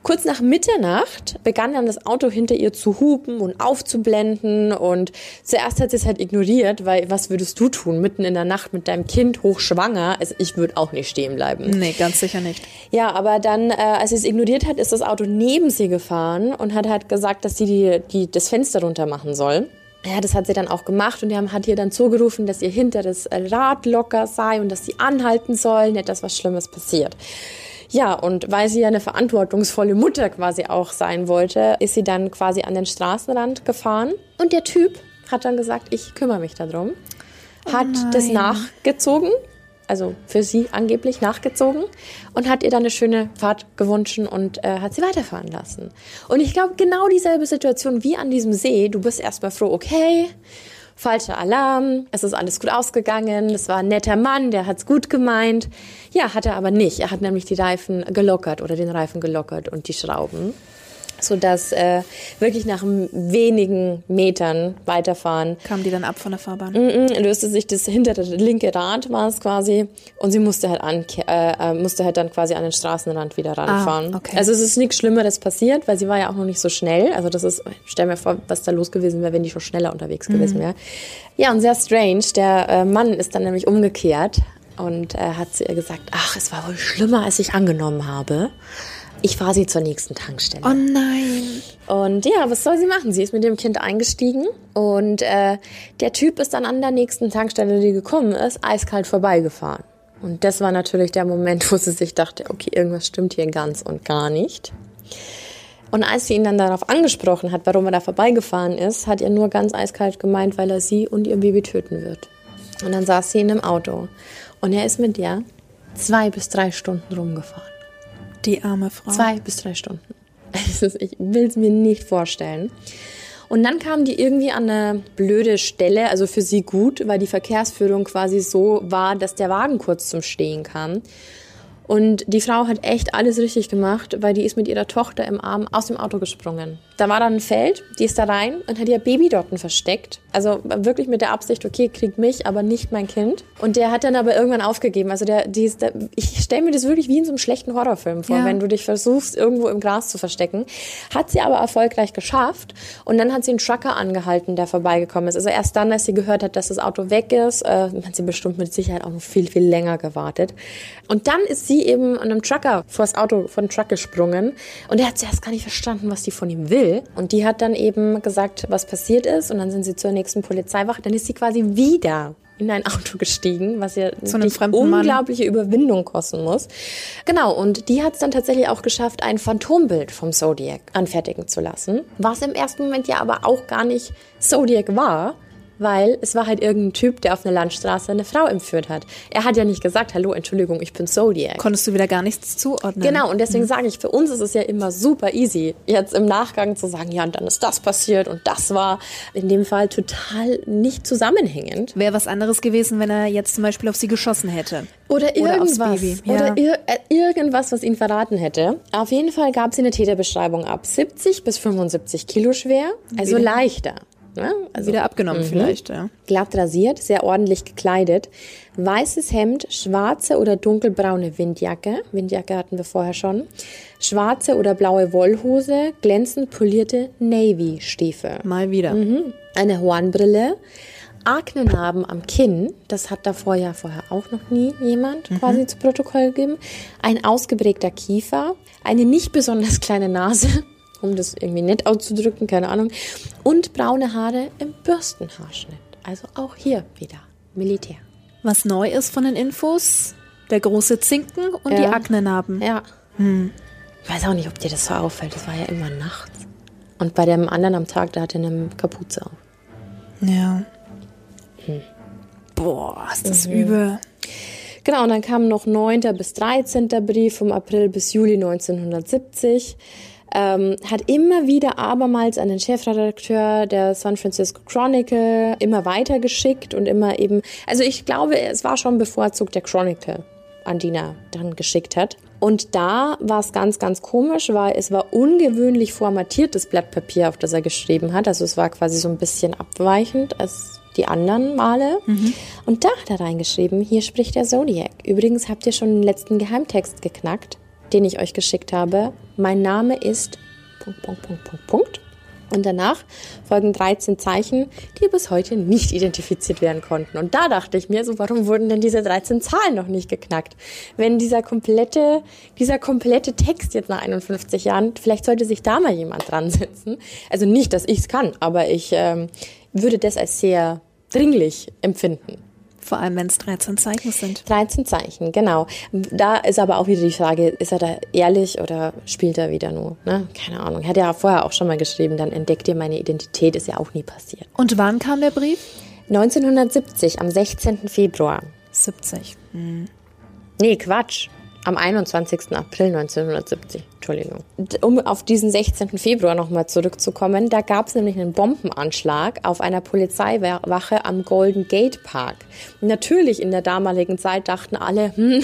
Kurz nach Mitternacht begann dann das Auto hinter ihr zu hupen und aufzublenden und zuerst hat sie es halt ignoriert, weil was würdest du tun mitten in der Nacht mit deinem Kind hochschwanger? Also ich würde auch nicht stehen bleiben. Nee, ganz sicher nicht. Ja, aber dann, äh, als sie es ignoriert hat, ist das Auto neben sie gefahren und hat halt gesagt, dass sie die, die, das Fenster runter machen soll. Ja, das hat sie dann auch gemacht und die haben, hat ihr dann zugerufen, dass ihr hinteres Rad locker sei und dass sie anhalten soll, nicht, dass was Schlimmes passiert. Ja, und weil sie ja eine verantwortungsvolle Mutter quasi auch sein wollte, ist sie dann quasi an den Straßenrand gefahren. Und der Typ hat dann gesagt, ich kümmere mich darum. Hat oh das nachgezogen, also für sie angeblich nachgezogen und hat ihr dann eine schöne Fahrt gewünscht und äh, hat sie weiterfahren lassen. Und ich glaube, genau dieselbe Situation wie an diesem See. Du bist erstmal froh, okay, falscher Alarm, es ist alles gut ausgegangen, es war ein netter Mann, der hat's gut gemeint. Ja, hat er aber nicht. Er hat nämlich die Reifen gelockert oder den Reifen gelockert und die Schrauben so dass äh, wirklich nach wenigen Metern weiterfahren. Kam die dann ab von der Fahrbahn? Mm -mm, löste sich das hintere linke Rad war es quasi. Und sie musste halt an äh, äh, musste halt dann quasi an den Straßenrand wieder ranfahren. ah, okay. also es ist nichts Schlimmeres passiert weil sie war ja auch noch nicht so schnell. Also das ist stell mir vor was da los gewesen wäre wenn die schon schneller unterwegs mhm. gewesen wäre. Ja und sehr strange der äh, Mann ist dann nämlich umgekehrt und äh, hat zu ihr gesagt ach es war wohl schlimmer als ich angenommen habe ich fahre sie zur nächsten Tankstelle. Oh nein. Und ja, was soll sie machen? Sie ist mit dem Kind eingestiegen und äh, der Typ ist dann an der nächsten Tankstelle, die gekommen ist, eiskalt vorbeigefahren. Und das war natürlich der Moment, wo sie sich dachte, okay, irgendwas stimmt hier ganz und gar nicht. Und als sie ihn dann darauf angesprochen hat, warum er da vorbeigefahren ist, hat er nur ganz eiskalt gemeint, weil er sie und ihr Baby töten wird. Und dann saß sie in einem Auto und er ist mit der zwei bis drei Stunden rumgefahren. Die arme Frau. Zwei bis drei Stunden. Ich will es mir nicht vorstellen. Und dann kamen die irgendwie an eine blöde Stelle, also für sie gut, weil die Verkehrsführung quasi so war, dass der Wagen kurz zum Stehen kam. Und die Frau hat echt alles richtig gemacht, weil die ist mit ihrer Tochter im Arm aus dem Auto gesprungen. Da war dann ein Feld, die ist da rein und hat ihr Baby dort versteckt. Also wirklich mit der Absicht, okay, krieg mich, aber nicht mein Kind. Und der hat dann aber irgendwann aufgegeben. Also der, die ist, der, ich stelle mir das wirklich wie in so einem schlechten Horrorfilm vor, ja. wenn du dich versuchst, irgendwo im Gras zu verstecken. Hat sie aber erfolgreich geschafft. Und dann hat sie einen Trucker angehalten, der vorbeigekommen ist. Also erst dann, als sie gehört hat, dass das Auto weg ist, äh, hat sie bestimmt mit Sicherheit auch noch viel, viel länger gewartet. Und dann ist sie eben an einem Trucker vor das Auto von Truck gesprungen. Und er hat zuerst gar nicht verstanden, was die von ihm will. Und die hat dann eben gesagt, was passiert ist. Und dann sind sie zur nächsten Polizeiwache. Dann ist sie quasi wieder in ein Auto gestiegen, was ja Zu einem unglaubliche Mann. Überwindung kosten muss. Genau, und die hat es dann tatsächlich auch geschafft, ein Phantombild vom Zodiac anfertigen zu lassen, was im ersten Moment ja aber auch gar nicht Zodiac war, weil es war halt irgendein Typ, der auf einer Landstraße eine Frau entführt hat. Er hat ja nicht gesagt, hallo, Entschuldigung, ich bin Zodiac. Konntest du wieder gar nichts zuordnen. Genau, und deswegen mhm. sage ich, für uns ist es ja immer super easy, jetzt im Nachgang zu sagen, ja, und dann ist das passiert und das war in dem Fall total nicht zusammenhängend. Wäre was anderes gewesen, wenn er jetzt zum Beispiel auf sie geschossen hätte. Oder irgendwas. Oder, ja. oder ir äh, irgendwas, was ihn verraten hätte. Auf jeden Fall gab sie eine Täterbeschreibung ab. 70 bis 75 Kilo schwer, also leichter. Ne? Also, Wieder abgenommen mhm. vielleicht, ja. Glatt rasiert, sehr ordentlich gekleidet. Weißes Hemd, schwarze oder dunkelbraune Windjacke. Windjacke hatten wir vorher schon. Schwarze oder blaue Wollhose, glänzend polierte Navy-Stiefel. Mal wieder. Mhm. Eine Hornbrille, Aknenarben am Kinn, das hat davor ja vorher auch noch nie jemand Mhm. quasi zu Protokoll gegeben, ein ausgeprägter Kiefer, eine nicht besonders kleine Nase, um das irgendwie nett auszudrücken, keine Ahnung, und braune Haare im Bürstenhaarschnitt. Also auch hier wieder Militär. Was neu ist von den Infos, der große Zinken und die Ja. Aknenarben. Ja. Ich weiß auch nicht, ob dir das so auffällt. Das war ja immer nachts. Und bei dem anderen am Tag, da hatte er eine Kapuze auf. Ja. Hm. Boah, ist Mhm. das übel. Genau, und dann kam noch 9. bis 13. Brief vom April bis Juli 1970. Ähm, hat immer wieder abermals an den Chefredakteur der San Francisco Chronicle immer weitergeschickt und immer eben, also ich glaube, es war schon bevorzugt der Chronicle, an den er dann geschickt hat. Und da war es ganz, ganz komisch, weil es war ungewöhnlich formatiertes Blatt Papier, auf das er geschrieben hat. Also es war quasi so ein bisschen abweichend als die anderen Male. Und da hat er reingeschrieben, hier spricht der Zodiac. Übrigens habt ihr schon den letzten Geheimtext geknackt, den ich euch geschickt habe. Mein Name ist. Und danach folgen 13 Zeichen, die bis heute nicht identifiziert werden konnten. Und da dachte ich mir, so warum wurden denn diese 13 Zahlen noch nicht geknackt? Wenn dieser komplette, dieser komplette Text jetzt nach 51 Jahren, vielleicht sollte sich da mal jemand dran setzen. Also nicht, dass ich es kann, aber ich ähm, würde das als sehr dringlich empfinden. Vor allem, wenn es 13 Zeichen sind. 13 Zeichen, genau. Da ist aber auch wieder die Frage, ist er da ehrlich oder spielt er wieder nur? Ne? Keine Ahnung. Er hat ja vorher auch schon mal geschrieben, dann entdeckt ihr meine Identität, ist ja auch nie passiert. Und wann kam der Brief? 1970, am 16. Februar. 70. Nee, Quatsch. Am 21. April 1970. Entschuldigung. Um auf diesen 16. Februar nochmal zurückzukommen, da gab es nämlich einen Bombenanschlag auf einer Polizeiwache am Golden Gate Park. Natürlich in der damaligen Zeit dachten alle, hm,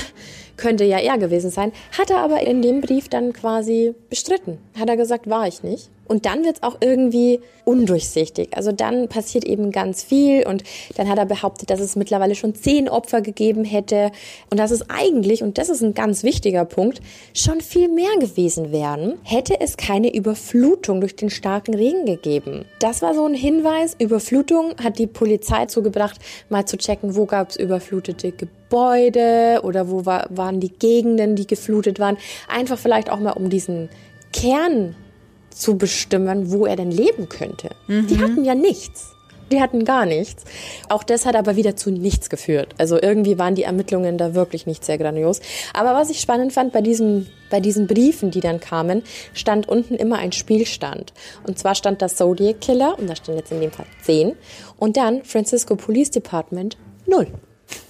könnte ja er gewesen sein. Hat er aber in dem Brief dann quasi bestritten. Hat er gesagt, war ich nicht. Und dann wird's auch irgendwie undurchsichtig. Also dann passiert eben ganz viel und dann hat er behauptet, dass es mittlerweile schon zehn Opfer gegeben hätte und dass es eigentlich, und das ist ein ganz wichtiger Punkt, schon viel mehr gewesen wären, hätte es keine Überflutung durch den starken Regen gegeben. Das war so ein Hinweis. Überflutung hat die Polizei zugebracht, mal zu checken, wo gab's überflutete Gebäude oder wo war, waren die Gegenden, die geflutet waren. Einfach vielleicht auch mal um diesen Kern zu bestimmen, wo er denn leben könnte. Die hatten ja nichts. Die hatten gar nichts. Auch das hat aber wieder zu nichts geführt. Also irgendwie waren die Ermittlungen da wirklich nicht sehr grandios. Aber was ich spannend fand bei diesen, bei diesen Briefen, die dann kamen, stand unten immer ein Spielstand. Und zwar stand da Zodiac Killer, und da stand jetzt in dem Fall 10. Und dann Francisco Police Department 0.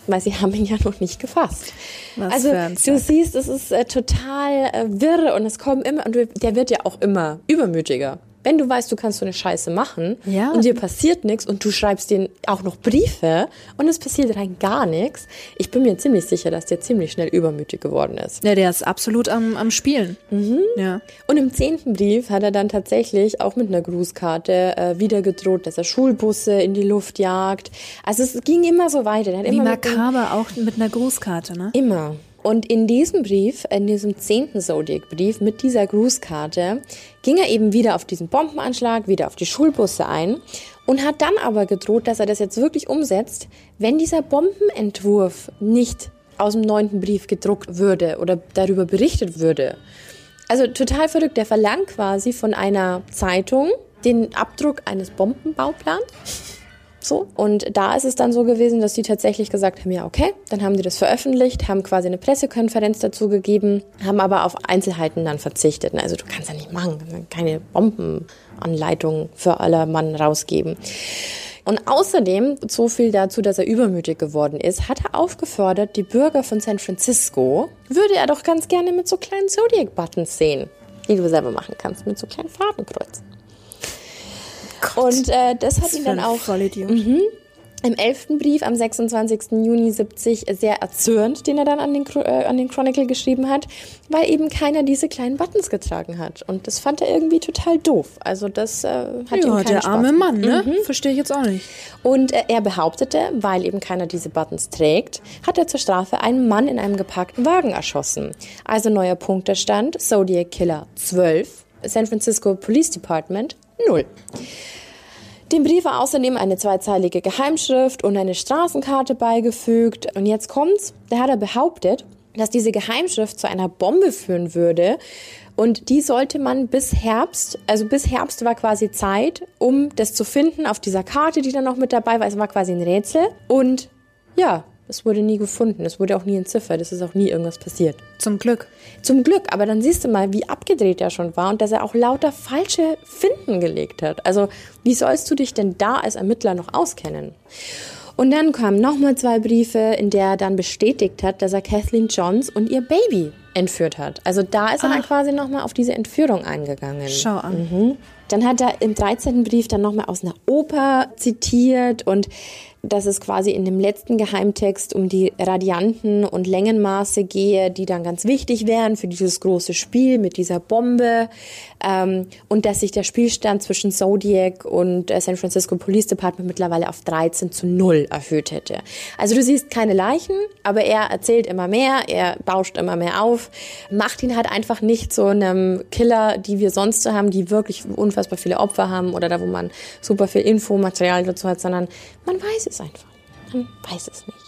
Weil sie haben ihn ja noch nicht gefasst. Was also du siehst, es ist äh, total äh, wirr und es kommen immer, und der wird ja auch immer übermütiger. Wenn du weißt, du kannst so eine Scheiße machen Ja. und dir passiert nichts und du schreibst denen auch noch Briefe und es passiert rein gar nichts, ich bin mir ziemlich sicher, dass der ziemlich schnell übermütig geworden ist. Ja, der ist absolut am, am Spielen. Mhm. Ja. Und im zehnten Brief hat er dann tatsächlich auch mit einer Grußkarte äh, wieder gedroht, dass er Schulbusse in die Luft jagt. Also es ging immer so weiter. Der hat Wie immer makaber auch mit einer Grußkarte, ne? Immer. Und in diesem Brief, in diesem zehnten Zodiac-Brief mit dieser Grußkarte, ging er eben wieder auf diesen Bombenanschlag, wieder auf die Schulbusse ein und hat dann aber gedroht, dass er das jetzt wirklich umsetzt, wenn dieser Bombenentwurf nicht aus dem neunten Brief gedruckt würde oder darüber berichtet würde. Also total verrückt. Der verlangt quasi von einer Zeitung den Abdruck eines Bombenbauplans. So. Und da ist es dann so gewesen, dass die tatsächlich gesagt haben, ja, okay, dann haben die das veröffentlicht, haben quasi eine Pressekonferenz dazu gegeben, haben aber auf Einzelheiten dann verzichtet. Also du kannst ja nicht machen, keine Bombenanleitung für aller Mann rausgeben. Und außerdem, so viel dazu, dass er übermütig geworden ist, hat er aufgefordert, die Bürger von San Francisco, würde er doch ganz gerne mit so kleinen Zodiac-Buttons sehen, die du selber machen kannst, mit so kleinen Und äh, das hat Was ihn dann auch Vollidiot. im elften Brief am 26. Juni 70 sehr erzürnt, den er dann an den, äh, an den Chronicle geschrieben hat, weil eben keiner diese kleinen Buttons getragen hat. Und das fand er irgendwie total doof. Also das äh, hat ihm Ja, keinen der Spaß arme gemacht. Mann, ne? Verstehe ich jetzt auch nicht. Und äh, er behauptete, weil eben keiner diese Buttons trägt, hat er zur Strafe einen Mann in einem geparkten Wagen erschossen. Also neuer Punktestand, Zodiac Killer 12, San Francisco Police Department 0. Dem Brief war außerdem eine zweizeilige Geheimschrift und eine Straßenkarte beigefügt. Und jetzt kommt's, da hat er behauptet, dass diese Geheimschrift zu einer Bombe führen würde. Und die sollte man bis Herbst, also bis Herbst war quasi Zeit, um das zu finden auf dieser Karte, die dann noch mit dabei war. Es war quasi ein Rätsel. Und ja, es wurde nie gefunden. Es wurde auch nie entziffert. Es ist auch nie irgendwas passiert. Zum Glück. Zum Glück, aber dann siehst du mal, wie abgedreht er schon war und dass er auch lauter falsche Finden gelegt hat. Also, wie sollst du dich denn da als Ermittler noch auskennen? Und dann kamen nochmal zwei Briefe, in der er dann bestätigt hat, dass er Kathleen Johns und ihr Baby entführt hat. Also da ist er dann quasi nochmal auf diese Entführung eingegangen. Schau an. Mhm. Dann hat er im 13. Brief dann nochmal aus einer Oper zitiert und dass es quasi in dem letzten Geheimtext um die Radianten und Längenmaße gehe, die dann ganz wichtig wären für dieses große Spiel mit dieser Bombe ähm, und dass sich der Spielstand zwischen Zodiac und äh, San Francisco Police Department mittlerweile auf 13 zu 0 erhöht hätte. Also du siehst keine Leichen, aber er erzählt immer mehr, er bauscht immer mehr auf, macht ihn halt einfach nicht so einem Killer, die wir sonst so haben, die wirklich unfassbar viele Opfer haben oder da, wo man super viel Infomaterial dazu hat, sondern man weiß es einfach. Man weiß es nicht.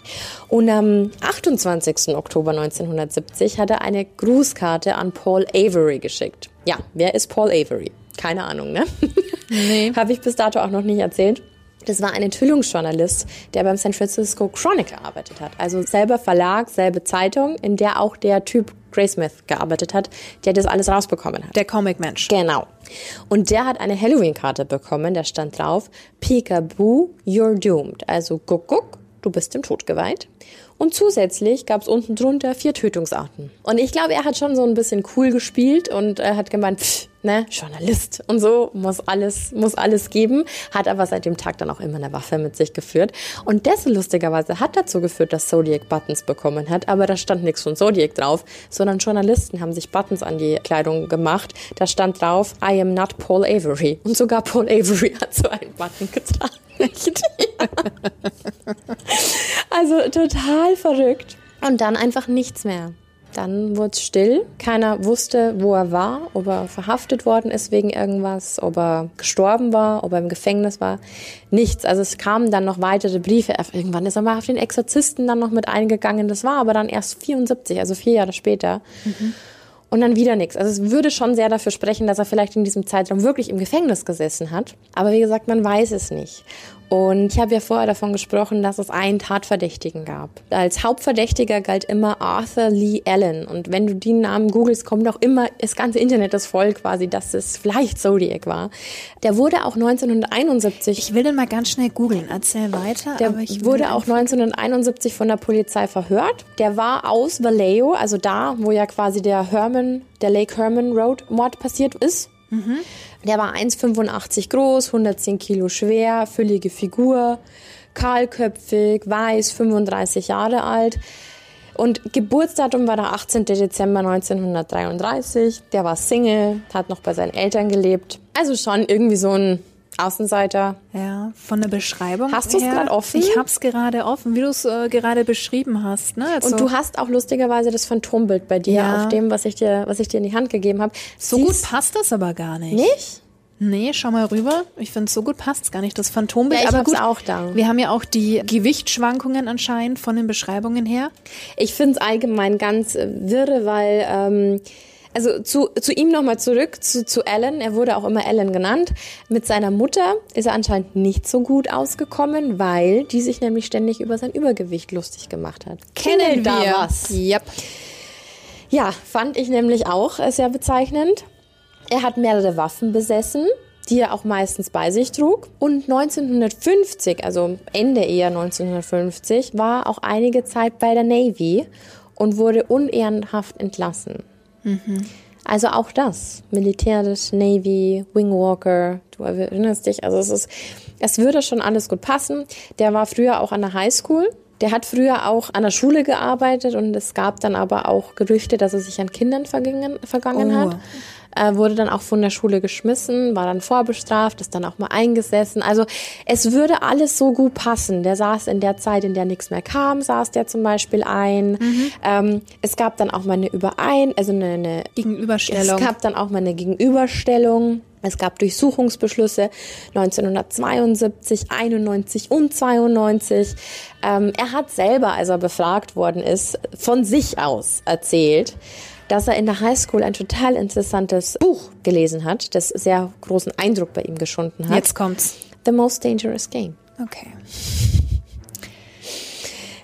Und am 28. Oktober 1970 hat er eine Grußkarte an Paul Avery geschickt. Ja, wer ist Paul Avery? Keine Ahnung, ne? Nee. Habe ich bis dato auch noch nicht erzählt. Das war ein Enthüllungsjournalist, der beim San Francisco Chronicle gearbeitet hat. Also selber Verlag, selbe Zeitung, in der auch der Typ Graysmith gearbeitet hat, der das alles rausbekommen hat. Der Comic-Mensch. Genau. Und der hat eine Halloween-Karte bekommen, da stand drauf, Peekaboo, you're doomed. Also guck, guck, du bist dem Tod geweiht. Und zusätzlich gab es unten drunter vier Tötungsarten. Und ich glaube, er hat schon so ein bisschen cool gespielt und er hat gemeint, pff, ne, Journalist und so muss alles, muss alles geben, hat aber seit dem Tag dann auch immer eine Waffe mit sich geführt. Und das lustigerweise hat dazu geführt, dass Zodiac Buttons bekommen hat, aber da stand nichts von Zodiac drauf, sondern Journalisten haben sich Buttons an die Kleidung gemacht. Da stand drauf, I am not Paul Avery. Und sogar Paul Avery hat so einen Button getragen. also total verrückt. Und dann einfach nichts mehr. Dann wurde es still. Keiner wusste, wo er war, ob er verhaftet worden ist wegen irgendwas, ob er gestorben war, ob er im Gefängnis war. Nichts. Also es kamen dann noch weitere Briefe. Irgendwann ist er mal auf den Exorzisten dann noch mit eingegangen. Das war aber dann erst 74, also vier Jahre später. Und dann wieder nichts. Also es würde schon sehr dafür sprechen, dass er vielleicht in diesem Zeitraum wirklich im Gefängnis gesessen hat. Aber wie gesagt, man weiß es nicht. Und ich habe ja vorher davon gesprochen, dass es einen Tatverdächtigen gab. Als Hauptverdächtiger galt immer Arthur Lee Allen. Und wenn du den Namen googelst, kommt auch immer, das ganze Internet ist voll quasi, dass es vielleicht Zodiac war. Der wurde auch 1971 Ich will den mal ganz schnell googeln. Erzähl weiter. der wurde auch 1971 von der Polizei verhört. Der war aus Vallejo, also da, wo ja quasi der Herman, der Lake Herman Road Mord passiert ist. Der war 1,85 groß, 110 Kilo schwer, füllige Figur, kahlköpfig, weiß, 35 Jahre alt. Und Geburtsdatum war der 18. Dezember 1933. Der war Single, hat noch bei seinen Eltern gelebt. Also schon irgendwie so ein Außenseiter. Ja, von der Beschreibung. Hast du's her- grad offen? Ich hab's gerade offen, wie du es äh, gerade beschrieben hast. Ne? Also, Und du hast auch lustigerweise das Phantombild bei dir Ja. auf dem, was ich dir, was ich dir in die Hand gegeben habe. so gut passt das aber gar nicht. Nicht? Nee, schau mal rüber. Ich finde, so gut passt's gar nicht, das Phantombild. Ja, ich aber gut, auch da. Wir haben ja auch die Gewichtsschwankungen anscheinend von den Beschreibungen her. Ich finde es allgemein ganz äh, wirre, weil ähm, also zu, zu ihm nochmal zurück, zu, zu Alan, er wurde auch immer Alan genannt. Mit seiner Mutter ist er anscheinend nicht so gut ausgekommen, weil die sich nämlich ständig über sein Übergewicht lustig gemacht hat. Klingelt da was? Yep. Ja, fand ich nämlich auch äh, sehr bezeichnend. Er hat mehrere Waffen besessen, die er auch meistens bei sich trug. Und 1950, also Ende eher 1950, war auch einige Zeit bei der Navy und wurde unehrenhaft entlassen. Also auch das, militärisch, Navy, Wingwalker, du erinnerst dich, also es ist, es würde schon alles gut passen. Der war früher auch an der Highschool. Der hat früher auch an der Schule gearbeitet und es gab dann aber auch Gerüchte, dass er sich an Kindern vergangen, vergangen Oh. hat. Äh, wurde dann auch von der Schule geschmissen, war dann vorbestraft, ist dann auch mal eingesessen. Also es würde alles so gut passen. Der saß in der Zeit, in der nichts mehr kam, saß der zum Beispiel ein. Mhm. Ähm, es gab dann auch mal eine Überein, also eine, eine Gegenüberstellung. Es gab dann auch mal eine Gegenüberstellung. Es gab Durchsuchungsbeschlüsse 1972, 91 und 92. Ähm, er hat selber, als er befragt worden ist, von sich aus erzählt, dass er in der Highschool ein total interessantes Buch gelesen hat, das sehr großen Eindruck bei ihm geschunden hat. Jetzt kommt's. The Most Dangerous Game. Okay.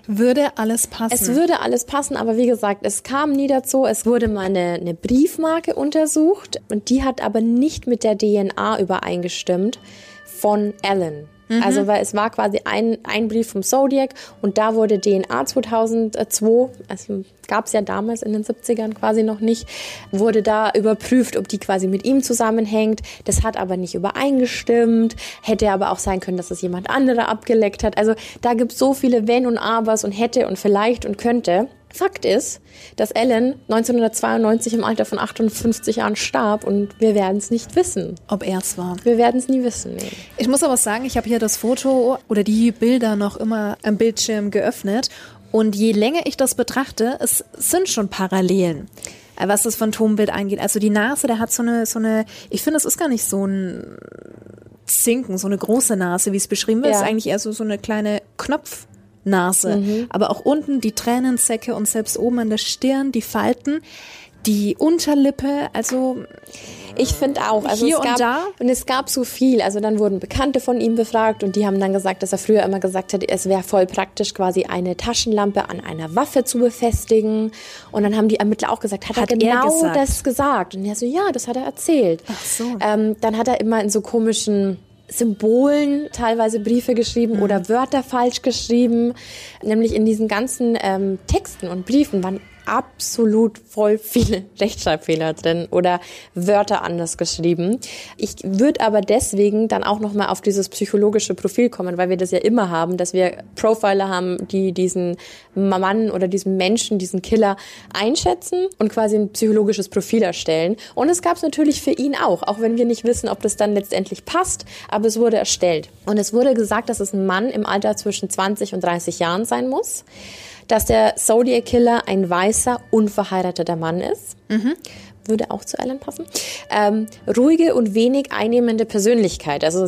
Würde alles passen. Es würde alles passen, aber wie gesagt, es kam nie dazu. Es wurde mal eine, eine Briefmarke untersucht und die hat aber nicht mit der DNA übereingestimmt von Alan. Mhm. Also weil es war quasi ein, ein Brief vom Zodiac und da wurde DNA 2002, also gab es ja damals in den 70ern quasi noch nicht, wurde da überprüft, ob die quasi mit ihm zusammenhängt. Das hat aber nicht übereingestimmt. Hätte aber auch sein können, dass es jemand anderer abgeleckt hat. Also da gibt es so viele Wenn und Abers und hätte und vielleicht und könnte. Fakt ist, dass Ellen 1992 im Alter von 58 Jahren starb und wir werden es nicht wissen. Ob er es war. Wir werden es nie wissen. Nee. Ich muss aber sagen, ich habe hier das Foto oder die Bilder noch immer am Bildschirm geöffnet und je länger ich das betrachte, es sind schon Parallelen äh, was das Phantombild eingeht. Also die Nase, der hat so eine, so eine, ich finde, es ist gar nicht so ein Zinken, so eine große Nase, wie es beschrieben wird. Ja. ist eigentlich eher so, so eine kleine Knopf. Nase, mhm. aber auch unten die Tränensäcke und selbst oben an der Stirn die Falten, die Unterlippe, also ich finde auch. Also hier es gab, und da. Und es gab so viel. Also dann wurden Bekannte von ihm befragt und die haben dann gesagt, dass er früher immer gesagt hat, es wäre voll praktisch, quasi eine Taschenlampe an einer Waffe zu befestigen. Und dann haben die Ermittler auch gesagt, hat, hat er genau er gesagt? das gesagt? Und er so, ja, das hat er erzählt. Ach so. Ähm, dann hat er immer in so komischen Symbolen teilweise Briefe geschrieben mhm. oder Wörter falsch geschrieben. Nämlich in diesen ganzen ähm, Texten und Briefen waren absolut voll viele Rechtschreibfehler drin oder Wörter anders geschrieben. Ich würde aber deswegen dann auch noch mal auf dieses psychologische Profil kommen, weil wir das ja immer haben, dass wir Profiler haben, die diesen Mann oder diesen Menschen, diesen Killer einschätzen und quasi ein psychologisches Profil erstellen. Und es gab es natürlich für ihn auch, auch wenn wir nicht wissen, ob das dann letztendlich passt, aber es wurde erstellt. Und es wurde gesagt, dass es ein Mann im Alter zwischen 20 und 30 Jahren sein muss dass der Zodiac Killer ein weißer, unverheirateter Mann ist. Mhm. Würde auch zu Alan passen. Ähm, ruhige und wenig einnehmende Persönlichkeit. Also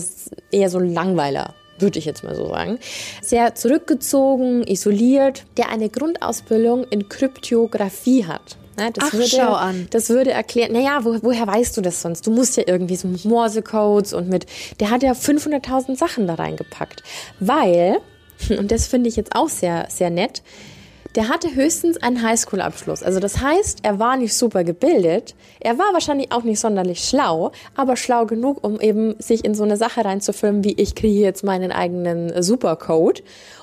eher so ein Langweiler würde ich jetzt mal so sagen. Sehr zurückgezogen, isoliert, der eine Grundausbildung in Kryptographie hat. Ja, das Ach, würde, schau an. Das würde erklären, naja, wo, woher weißt du das sonst? Du musst ja irgendwie so mit Morse-Codes und mit, der hat ja 500.000 Sachen da reingepackt. Weil, und das finde ich jetzt auch sehr, sehr nett, der hatte höchstens einen Highschool-Abschluss. Also das heißt, er war nicht super gebildet, er war wahrscheinlich auch nicht sonderlich schlau, aber schlau genug, um eben sich in so eine Sache reinzufilmen, wie ich kriege jetzt meinen eigenen Supercode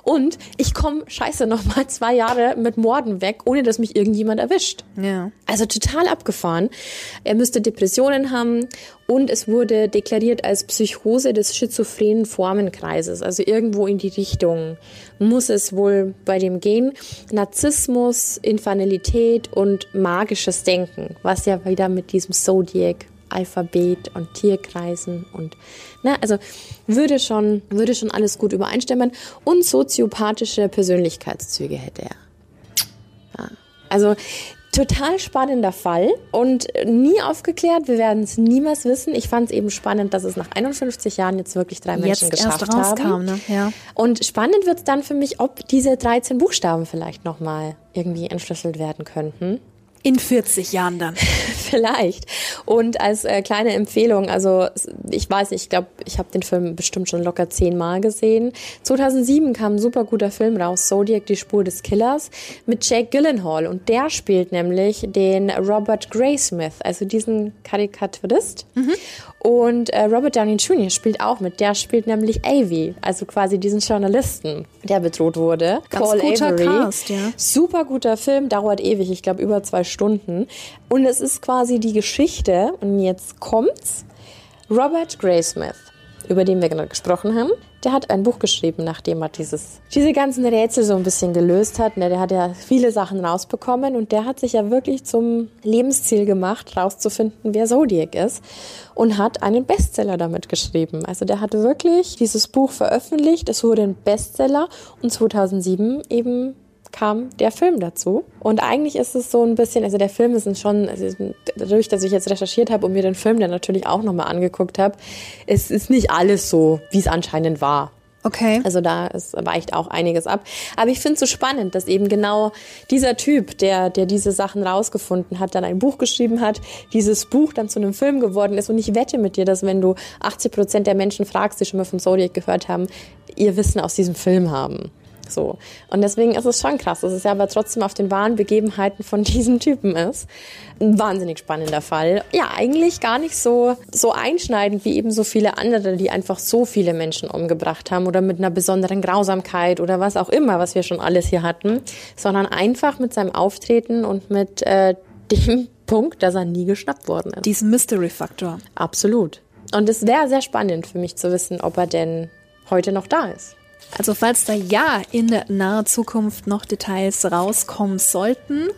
und ich komme scheiße noch mal zwei Jahre mit Morden weg, ohne dass mich irgendjemand erwischt. Ja. Also total abgefahren. Er müsste Depressionen haben und es wurde deklariert als Psychose des schizophrenen Formenkreises. Also irgendwo in die Richtung muss es wohl bei dem gehen. Narzissmus, Infanilität und magisches Denken, was ja wieder mit diesem Zodiac Alphabet und Tierkreisen und ne, also würde schon würde schon alles gut übereinstimmen und soziopathische Persönlichkeitszüge hätte er. Ja. Also total spannender Fall und nie aufgeklärt. Wir werden es niemals wissen. Ich fand es eben spannend, dass es nach 51 Jahren jetzt wirklich drei Menschen jetzt geschafft erst rauskam, haben. Ne? Ja. Und spannend wird es dann für mich, ob diese 13 Buchstaben vielleicht nochmal irgendwie entschlüsselt werden könnten. In 40 Jahren dann. Vielleicht. Und als äh, kleine Empfehlung, also ich weiß nicht, ich glaube, ich habe den Film bestimmt schon locker zehnmal gesehen. 2007 kam ein super guter Film raus, Zodiac, die Spur des Killers, mit Jake Gyllenhaal. Und der spielt nämlich den Robert Graysmith, also diesen Karikaturist. Mhm. Und äh, Robert Downey Jr. spielt auch mit. Der spielt nämlich Avy, also quasi diesen Journalisten, der bedroht wurde. Ganz Paul guter Avery. Cast, ja. Super guter Film, dauert ewig, ich glaube über zwei Stunden. Und es ist quasi die Geschichte, und jetzt kommt's, Robert Graysmith über den wir gerade gesprochen haben, der hat ein Buch geschrieben, nachdem er dieses, diese ganzen Rätsel so ein bisschen gelöst hat. Ne, der hat ja viele Sachen rausbekommen und der hat sich ja wirklich zum Lebensziel gemacht, rauszufinden, wer Zodiac ist und hat einen Bestseller damit geschrieben. Also der hat wirklich dieses Buch veröffentlicht, es wurde ein Bestseller und 2007 eben kam der Film dazu. Und eigentlich ist es so ein bisschen, also der Film ist schon, also dadurch, dass ich jetzt recherchiert habe und mir den Film dann natürlich auch nochmal angeguckt habe, es ist nicht alles so, wie es anscheinend war. Okay. Also da ist, weicht auch einiges ab. Aber ich finde es so spannend, dass eben genau dieser Typ, der, der diese Sachen rausgefunden hat, dann ein Buch geschrieben hat, dieses Buch dann zu einem Film geworden ist. Und ich wette mit dir, dass wenn du 80 Prozent der Menschen fragst, die schon mal von Zodiac gehört haben, ihr Wissen aus diesem Film haben. So. Und deswegen ist es schon krass, dass es ja aber trotzdem auf den wahren Begebenheiten von diesem Typen ist. Ein wahnsinnig spannender Fall. Ja, eigentlich gar nicht so, so einschneidend wie eben so viele andere, die einfach so viele Menschen umgebracht haben oder mit einer besonderen Grausamkeit oder was auch immer, was wir schon alles hier hatten, sondern einfach mit seinem Auftreten und mit äh, dem Punkt, dass er nie geschnappt worden ist. Diesen Mystery-Faktor. Absolut. Und es wäre sehr spannend für mich zu wissen, ob er denn heute noch da ist. Also falls da ja in naher Zukunft noch Details rauskommen sollten,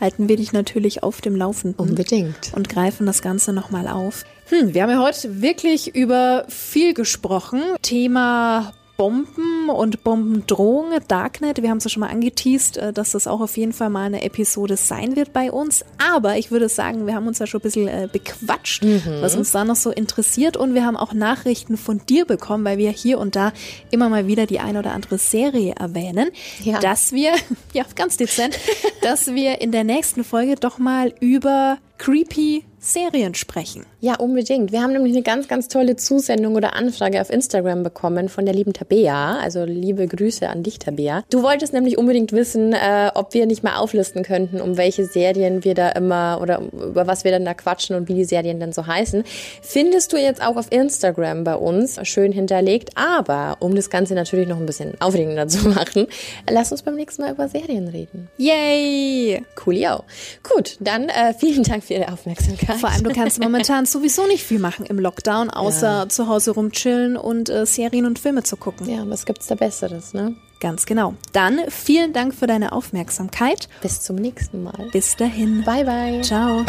halten wir dich natürlich auf dem Laufenden. Unbedingt. Und greifen das Ganze nochmal auf. Hm, wir haben ja heute wirklich über viel gesprochen. Thema Bomben und Bombendrohung, Darknet. Wir haben es ja schon mal angeteased, äh, dass das auch auf jeden Fall mal eine Episode sein wird bei uns. Aber ich würde sagen, wir haben uns ja schon ein bisschen äh, bequatscht, mhm. was uns da noch so interessiert. Und wir haben auch Nachrichten von dir bekommen, weil wir hier und da immer mal wieder die ein oder andere Serie erwähnen, ja. dass wir, ja, ganz dezent, dass wir in der nächsten Folge doch mal über creepy Serien sprechen. Ja, unbedingt. Wir haben nämlich eine ganz, ganz tolle Zusendung oder Anfrage auf Instagram bekommen von der lieben Tabea. Also liebe Grüße an dich, Tabea. Du wolltest nämlich unbedingt wissen, äh, ob wir nicht mal auflisten könnten, um welche Serien wir da immer oder über was wir dann da quatschen und wie die Serien dann so heißen. Findest du jetzt auch auf Instagram bei uns schön hinterlegt. Aber um das Ganze natürlich noch ein bisschen aufregender zu machen, lass uns beim nächsten Mal über Serien reden. Yay! Coolio. Gut, dann äh, vielen Dank Ihre Aufmerksamkeit. Vor allem, du kannst momentan sowieso nicht viel machen im Lockdown, außer ja. zu Hause rumchillen und äh, Serien und Filme zu gucken. Ja, was gibt's da Besseres, ne? Ganz genau. Dann vielen Dank für deine Aufmerksamkeit. Bis zum nächsten Mal. Bis dahin. Bye, bye. Ciao.